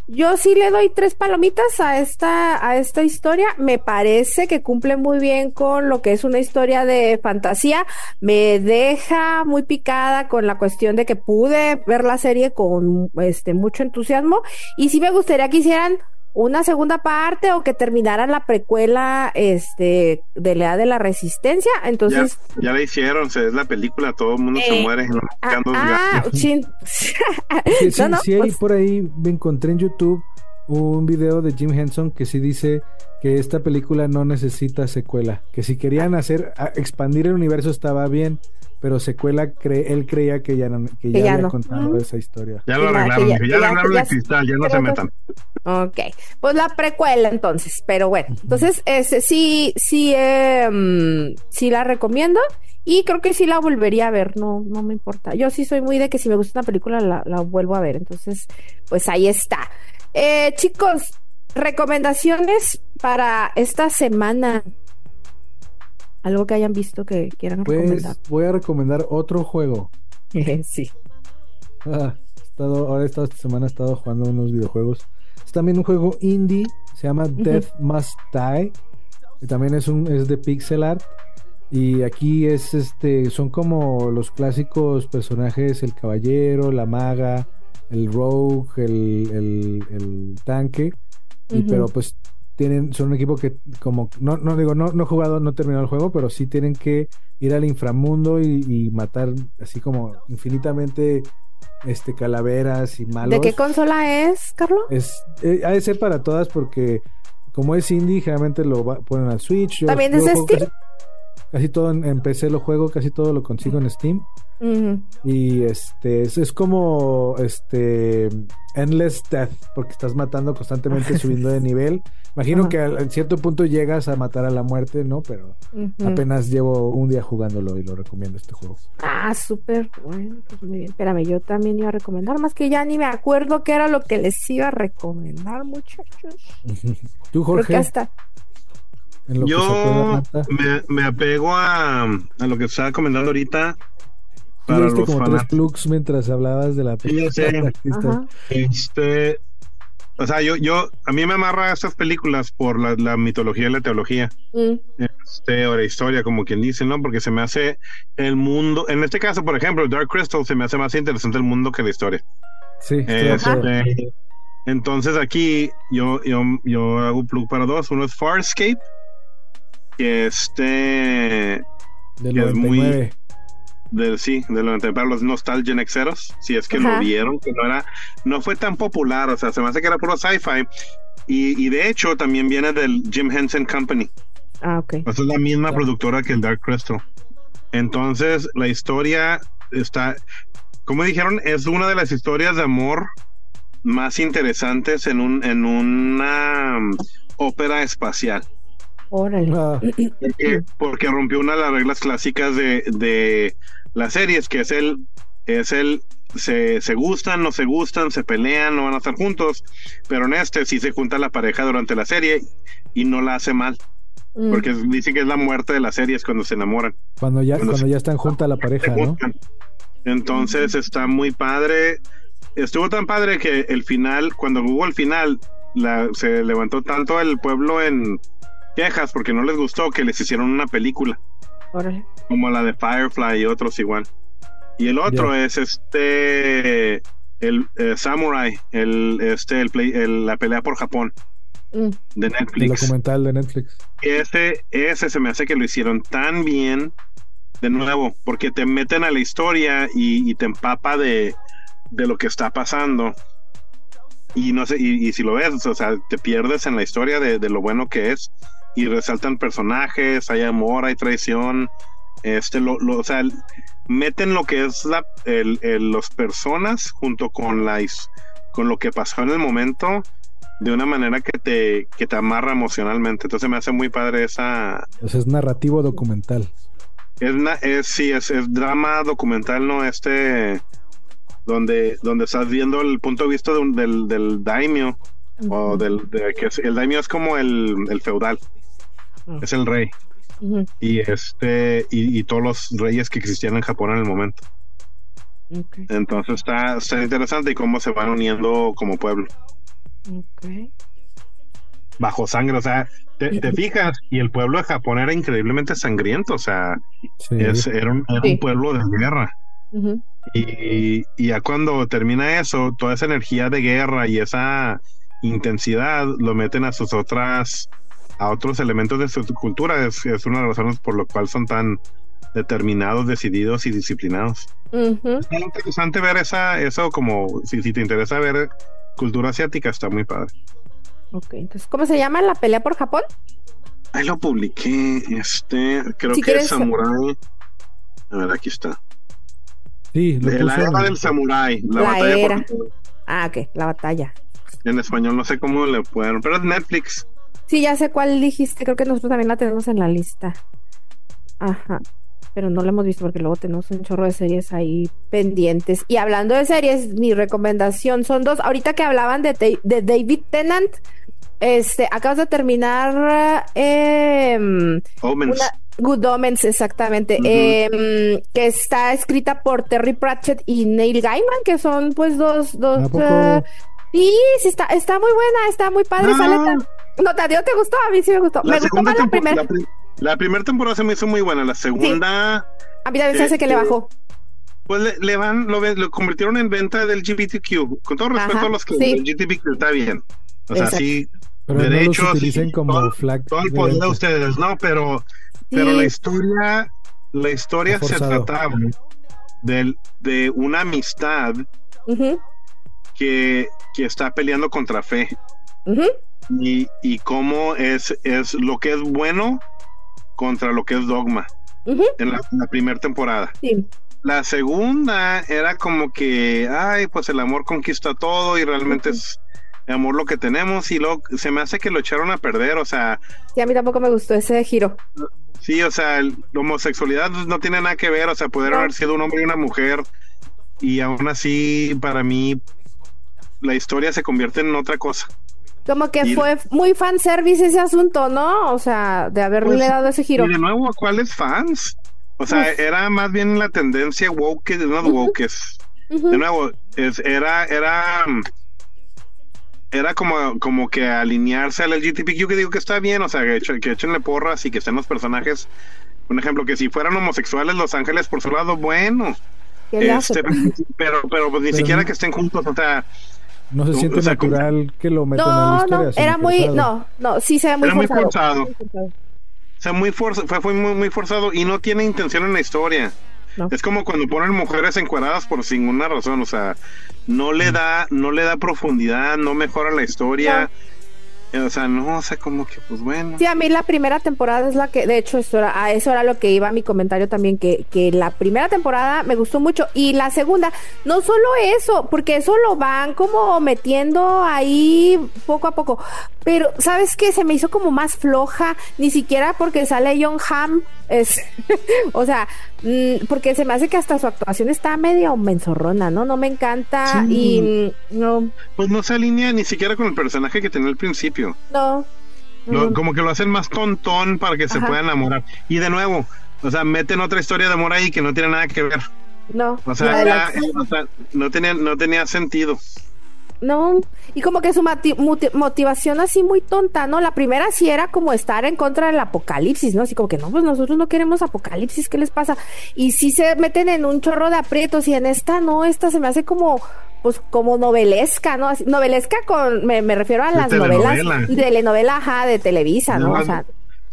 Yo sí le doy tres palomitas a esta, a esta historia. Me parece que cumple muy bien con lo que es una historia de fantasía. Me deja muy picada con la cuestión de que pude ver la serie con este mucho entusiasmo. Y sí me gustaría que hicieran una segunda parte o que terminaran la precuela este de la edad de la resistencia. Ya, Entonces, ya la hicieron, se es la película, todo el mundo se Eh, muere. ah, ah, chin. Sí, sí, No, no, sí pues- por ahí, me encontré en YouTube un video de Jim Henson que sí dice que esta película no necesita secuela, que si querían hacer, expandir el universo estaba bien, pero secuela, cre- él creía que ya no, que ya, Que ya había no. contado Mm. esa historia. Ya lo arreglaron, ya- ya ya- arreglaron ya- cristal, ya no se metan. Ok, pues la precuela entonces, pero bueno, entonces este, sí, sí, eh, sí la recomiendo y creo que sí la volvería a ver, no, no me importa. Yo sí soy muy de que si me gusta una película la, la vuelvo a ver, entonces pues ahí está. Eh, chicos, recomendaciones para esta semana. Algo que hayan visto que quieran Pues recomendar. voy a recomendar otro juego. sí. Ah, he estado, ahora esta semana he estado jugando unos videojuegos. Es también un juego indie, se llama Death Must Die. Y también es un es de pixel art. Y aquí es este, son como los clásicos personajes, el caballero, la maga, el rogue, el, el- el tanque. Y. Pero pues tienen, son un equipo que como, no, no digo, no, no he jugado, no he terminado el juego, pero sí tienen que ir al inframundo y, y matar así como infinitamente este calaveras y malos. ¿De qué consola es, Carlos? Es, eh, ha de ser para todas porque como es indie, generalmente lo va- ponen al Switch. Yo- ¿También es Steam? Casi, casi todo en, en PC lo juego, casi todo lo consigo en Steam. Y este es, es como este endless death, porque estás matando constantemente subiendo de nivel. Imagino Ajá. que al- en cierto punto llegas a matar a la muerte, ¿no? Pero apenas llevo un día jugándolo y lo recomiendo este juego. Ah, súper. Bueno, pues muy bien. Espérame, yo también iba a recomendar, más que ya ni me acuerdo qué era lo que les iba a recomendar, muchachos. Tú, Creo que Jorge, hasta. en lo que se acuerda Yo me, me apego a, a lo que estaba comentando ahorita. Para los como tres fanáticos. plugs mientras hablabas de la Sí, artista. Ajá. Este, o sea, yo, yo, a mí me amarra estas películas por la, la mitología y la teología, Mm, este, o la historia, como quien dice, ¿no? Porque se me hace el mundo, en este caso, por ejemplo, Dark Crystal se me hace más interesante el mundo que la historia. Sí. Este, entonces aquí yo, yo, yo hago plug para dos. Uno es Farscape, que este Del que es muy- 99. Del sí, de lo para los Nostalgia Nexeros, si es que Ajá. lo vieron, que no era, no fue tan popular, o sea, se me hace que era puro sci-fi. Y, y de hecho también viene del Jim Henson Company. Ah, ok. Esa es la misma productora que el Dark Crystal. Entonces, la historia está, como dijeron, es una de las historias de amor más interesantes en un en una ópera espacial. Órale. Ah, Porque, porque rompió una de las reglas clásicas de, de las series, que es el, es el se, se gustan, no se gustan, se pelean, no van a estar juntos, pero en este sí se junta la pareja durante la serie y no la hace mal, Mm, porque dicen que es la muerte de las series cuando se enamoran. cuando ya, Cuando cuando se- ya están junta la pareja, ¿no? Entonces está muy padre. Estuvo tan padre que el final, cuando hubo el final, la- se levantó tanto el pueblo en quejas porque no les gustó que les hicieron una película, órale. como la de Firefly y otros igual. Y el otro es este el eh, Samurai, el este el, play- el- la pelea por Japón Mm, de El Netflix. documental de Netflix. Ese, ese se me hace que lo hicieron tan bien, de nuevo, porque te meten a la historia y, y te empapa de, de lo que está pasando. Y no sé, y, y si lo ves, o sea, te pierdes en la historia de, de lo bueno que es. Y resaltan personajes, hay amor, hay traición. Este, lo, lo- o sea, meten lo que es la, el, el- los personas junto con la con lo que pasó en el momento de una manera que te, que te amarra emocionalmente. Entonces me hace muy padre esa... Sea, es narrativo documental. Es, na- es sí, es, es drama documental, ¿no? Este... Donde, donde estás viendo el punto de vista de un- del, del daimyo. O del... de- que es- el daimyo es como el, el feudal. Es el rey. Y este... Y, y todos los reyes que existían en Japón en el momento. ok, Entonces está, está interesante y cómo se van uniendo como pueblo. ok. Bajo sangre, o sea... Te, te fijas, y el pueblo de Japón era increíblemente sangriento, o sea, Sí. es, era, un, era Sí. un pueblo de guerra. Y, y ya cuando termina eso, toda esa energía de guerra y esa intensidad lo meten a sus otras, a otros elementos de su cultura. Es, es una de las razones por lo cual son tan determinados, decididos y disciplinados. Es interesante ver esa, eso como, si, si te interesa ver cultura asiática, está muy padre. Ok, entonces, ¿cómo se llama la pelea por Japón? Ahí lo publiqué, este, creo Si que quieres- es Samurai. A ver, aquí está. Sí, lo De la en era el- del Samurai. La, La batalla era. Ah, ok, la batalla. En español no sé cómo le pueden, pero es Netflix. Sí, ya sé cuál dijiste, creo que nosotros también la tenemos en la lista. Ajá. Pero no la hemos visto porque luego tenemos un chorro de series ahí pendientes. Y hablando de series, mi recomendación son dos. Ahorita que hablaban de, de David Tennant, este, acabas de terminar eh, Omens. una Good Omens, exactamente. Eh, que está escrita por Terry Pratchett y Neil Gaiman, que son pues dos, dos ¿A poco? eh, Sí, sí, está, está muy buena, está muy padre. No. Sale tan- No, Tadeo, ¿te gustó? A mí sí me gustó. me gustó más la primera. la pri- la primera temporada se me hizo muy buena. La segunda, A mí también se hace que le este, bajó. pues le, le van, lo, lo convirtieron en venta del GBTQ. Con todo respeto Ajá, a los que sí. el GBTQ está bien. O sea, Exacto. sí, Pero no derechos los utilicen como todo- flag. todo el de poder de ustedes, ¿no? Pero, pero Sí. la historia, la historia se trataba del- de una amistad Ujú, que, que está peleando contra fe. ujú. Y, y cómo es, es lo que es bueno contra lo que es dogma en la, primera temporada. Sí. La segunda era como que, ay, pues el amor conquista todo y realmente es el amor lo que tenemos y luego se me hace que lo echaron a perder, o sea, Sí, a mí tampoco me gustó ese giro. sí, o sea, el- la homosexualidad no tiene nada que ver, o sea, pudieron No. haber sido un hombre y una mujer y aún así para mí la historia se convierte en otra cosa. Como que Y- fue muy fanservice ese asunto, ¿no? O sea, de haberle Pues, dado ese giro. Y de nuevo, ¿a cuáles fans? O sea, Uf. era más bien la tendencia woke, no Ujú. woke, Ujú. de nuevo, es, era, era, era como, como que alinearse al LGTBQ, que digo que está bien, o sea, que, echen- que échenle porras y que estén los personajes. Un ejemplo, que si fueran homosexuales Los Ángeles por su lado, bueno. ¿Qué le hace? Este, pero, pero pues ni Pero siquiera que estén juntos, o sea, No se No, siente o sea, como- natural que lo metan a la No, historia. no, era muy, forzado. no, no, sí se ve muy Era muy forzado. Muy forzado. O sea, muy forza- fue, fue muy, muy forzado y no tiene intención en la historia. No. Es como cuando ponen mujeres encueradas por sin ninguna razón, o sea, no le da, no le da profundidad, no mejora la historia. O sea, no, o sea, como que pues bueno. Sí, a mí la primera temporada es la que, de hecho, eso era, a eso era lo que iba mi comentario también, que, que la primera temporada me gustó mucho y la segunda, no solo eso, porque eso lo van como metiendo ahí poco a poco, pero ¿sabes qué? Se me hizo como más floja, ni siquiera porque sale John Hamm, es, o sea, porque se me hace que hasta su actuación está medio menzorrona, ¿no? No me encanta Sí. y mm, no, Pues no se alinea ni siquiera con el personaje que tenía al principio. no. Lo- no. como que lo hacen más tontón para que se pueda enamorar. Y de nuevo, o sea, meten otra historia de amor ahí que no tiene nada que ver. No, O sea, la- eh, o sea, no tenía, no tenía sentido. No, y como que su motivación así muy tonta, ¿no? La primera sí era como estar en contra del apocalipsis, ¿no? Así como que no, pues nosotros no queremos apocalipsis, ¿qué les pasa? Y sí se meten en un chorro de aprietos y en esta no, esta se me hace como, pues como novelesca, ¿no? Así, novelesca con, me, me refiero a De las novelas, telenovela. telenovela, ajá, de Televisa, ¿no? O sea,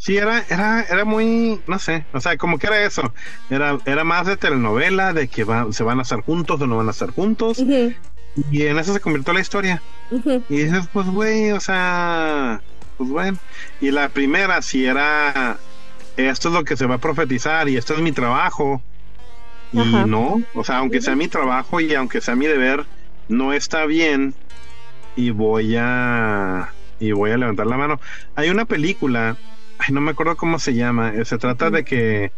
Sí, era, era, era muy, no sé, o sea, como que era eso. Era, era más de telenovela, de que va- se van a estar juntos o no van a estar juntos. Y en eso se convirtió la historia. Y dices, pues, güey, o sea, pues bueno. Y la primera, si era, esto es lo que se va a profetizar y esto es mi trabajo. Y Ajá. no, o sea, aunque sea mi trabajo y aunque sea mi deber, no está bien. Y voy a, y voy a levantar la mano. Hay una película, ay, no me acuerdo cómo se llama. eh, Se trata de que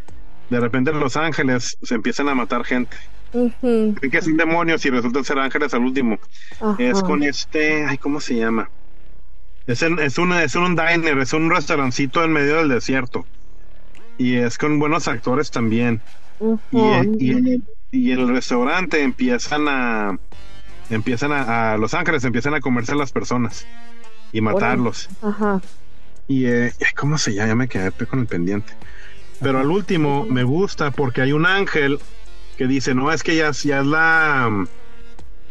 de repente en Los Ángeles se empiezan a matar gente. Ujú, Creen que son demonios y resultan ser ángeles al último. Es con este, ay, ¿cómo se llama? Es, en- es, un, es un diner, es un restaurancito en medio del desierto. Y es con buenos actores también. ujú. Y, y, en el- y en el restaurante empiezan a. Empiezan a, a Los Ángeles empiezan a comerse a las personas y matarlos. Ajá. Y eh, ¿cómo se llama? Ya me quedé con el pendiente. Pero al último me gusta porque hay un ángel que dice, no, es que ya, es- ya es la...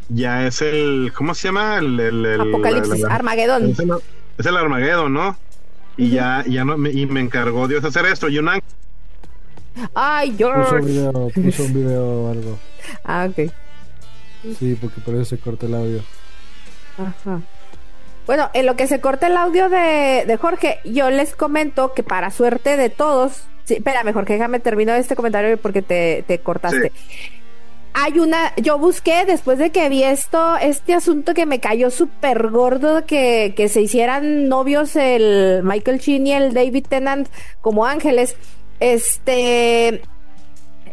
Ya es el... ¿Cómo se llama? El, el- el- Apocalipsis, la- la- Armagedón. es el, es el Armagedón, ¿no? Y ya, ya no, me, y me encargó Dios hacer esto. Y un ángel Ay, Puso un George. video, puso un video o algo. Ah, ok. Sí, porque por eso se corta el audio. Ajá. Bueno, en lo que se corta el audio de, de Jorge, yo les comento que para suerte de todos, sí, espérame Jorge, déjame terminar este comentario porque te, te cortaste. Hay una, yo busqué después de que vi esto, este asunto que me cayó súper gordo, que, que se hicieran novios el Michael Sheen y el David Tennant como ángeles. Este,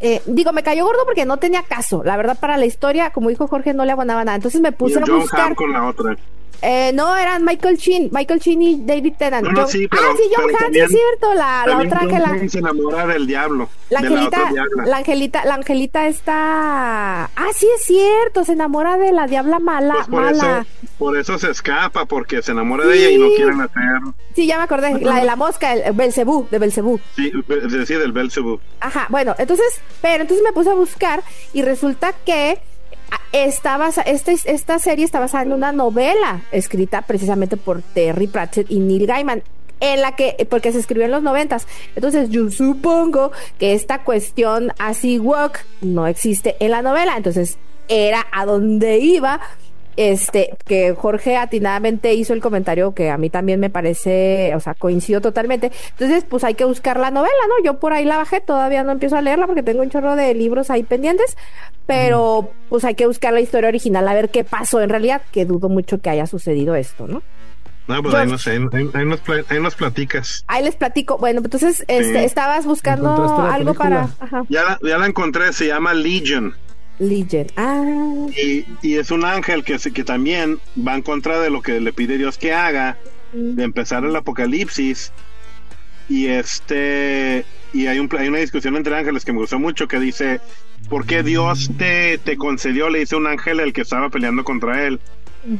eh, digo, me cayó gordo porque no tenía caso. La verdad, para la historia, como dijo Jorge, no le abonaba nada. Entonces me y puse el a buscar. Hamm con la otra. Eh, no, eran Michael Sheen, Michael Sheen y David Tennant. John- sí, pero- ah, sí, John sí es cierto. La, otra John que la, se enamora del diablo. la angelita, diabla. la angelita, la angelita está. Ah, sí es cierto, se enamora de la diabla mala, Pues por mala. eso, por eso se escapa, porque se enamora de ella y no Sí. quieren hacer. Sí, ya me acordé, la de la mosca, el Belcebú, de Belcebú. Sí, decir, del Belzebub. Ajá, bueno, entonces, pero entonces me puse a buscar y resulta que está este, esta serie está basada en una novela escrita precisamente por Terry Pratchett y Neil Gaiman en la que, porque se escribió en los noventas. Entonces yo supongo que esta cuestión así woke no existe en la novela. Entonces era a donde iba. Este, que Jorge atinadamente hizo el comentario que a mí también me parece, o sea, coincido totalmente. Entonces, pues hay que buscar la novela, ¿no? Yo por ahí la bajé, todavía no empiezo a leerla porque tengo un chorro de libros ahí pendientes, pero pues hay que buscar la historia original a ver qué pasó en realidad, que dudo mucho que haya sucedido esto, ¿no? No, pues ahí, nos, ahí nos platicas. Ahí les platico. Bueno, entonces, este, Sí. estabas buscando ¿Encontraste la algo para ajá, Ya la, ya la encontré, se llama Legion. Legion. Ah, Y, y es un ángel que, que también va en contra de lo que le pide Dios que haga, de empezar el apocalipsis. Y este y hay, un, hay una discusión entre ángeles que me gustó mucho que dice, ¿por qué Dios te, te concedió? Le dice un ángel el que estaba peleando contra él.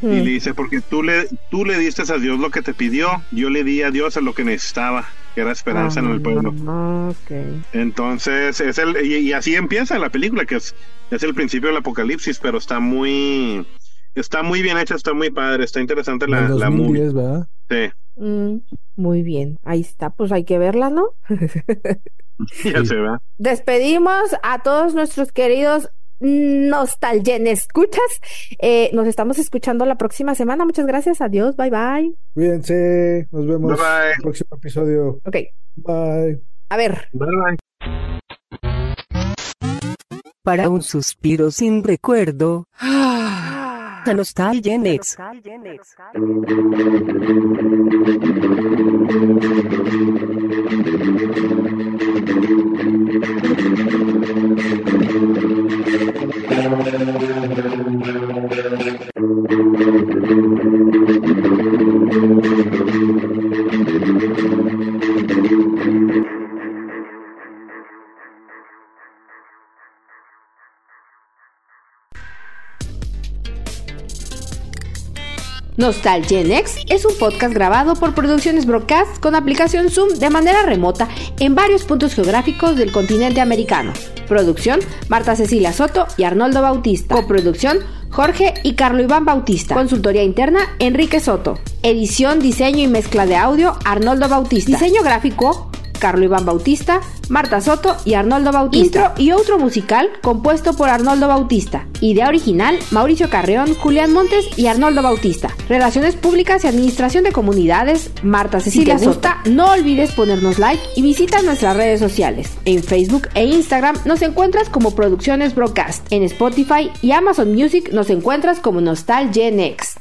Y le dice, porque tú le, tú le diste a Dios lo que te pidió, yo le di a Dios a lo que necesitaba, que era esperanza en el pueblo. Ah, ok. Entonces, es el, y, y así empieza la película, que es, es el principio del apocalipsis, pero está muy, está muy bien hecha, está muy padre, está interesante la, En la movie. 2010, ¿verdad? Sí, Mm, muy bien, ahí está, pues hay que verla, ¿no? ya se ve. Despedimos a todos nuestros queridos Nostalgen escuchas. Eh, nos estamos escuchando la próxima semana. Muchas gracias. Adiós. Bye bye. Cuídense, nos vemos Bye, bye. en el próximo episodio. Ok. Bye. A ver. Bye, bye. Para un suspiro sin recuerdo. A Nostalgen X. Nostalgenex es un podcast grabado por Producciones Broadcast con aplicación Zoom de manera remota en varios puntos geográficos del continente americano. Producción: Marta Cecilia Soto y Arnoldo Bautista. Coproducción: Jorge y Carlo Iván Bautista. Consultoría interna: Enrique Soto. Edición, diseño y mezcla de audio: Arnoldo Bautista. Diseño gráfico: Carlo Iván Bautista, Marta Soto y Arnoldo Bautista. Intro y outro musical compuesto por Arnoldo Bautista. Idea original, Mauricio Carreón, Julián Montes y Arnoldo Bautista. Relaciones públicas y administración de comunidades, Marta Cecilia si te gusta, no olvides ponernos like y visita nuestras redes sociales. En Facebook e Instagram nos encuentras como Producciones Broadcast. En Spotify y Amazon Music nos encuentras como Nostalgenex.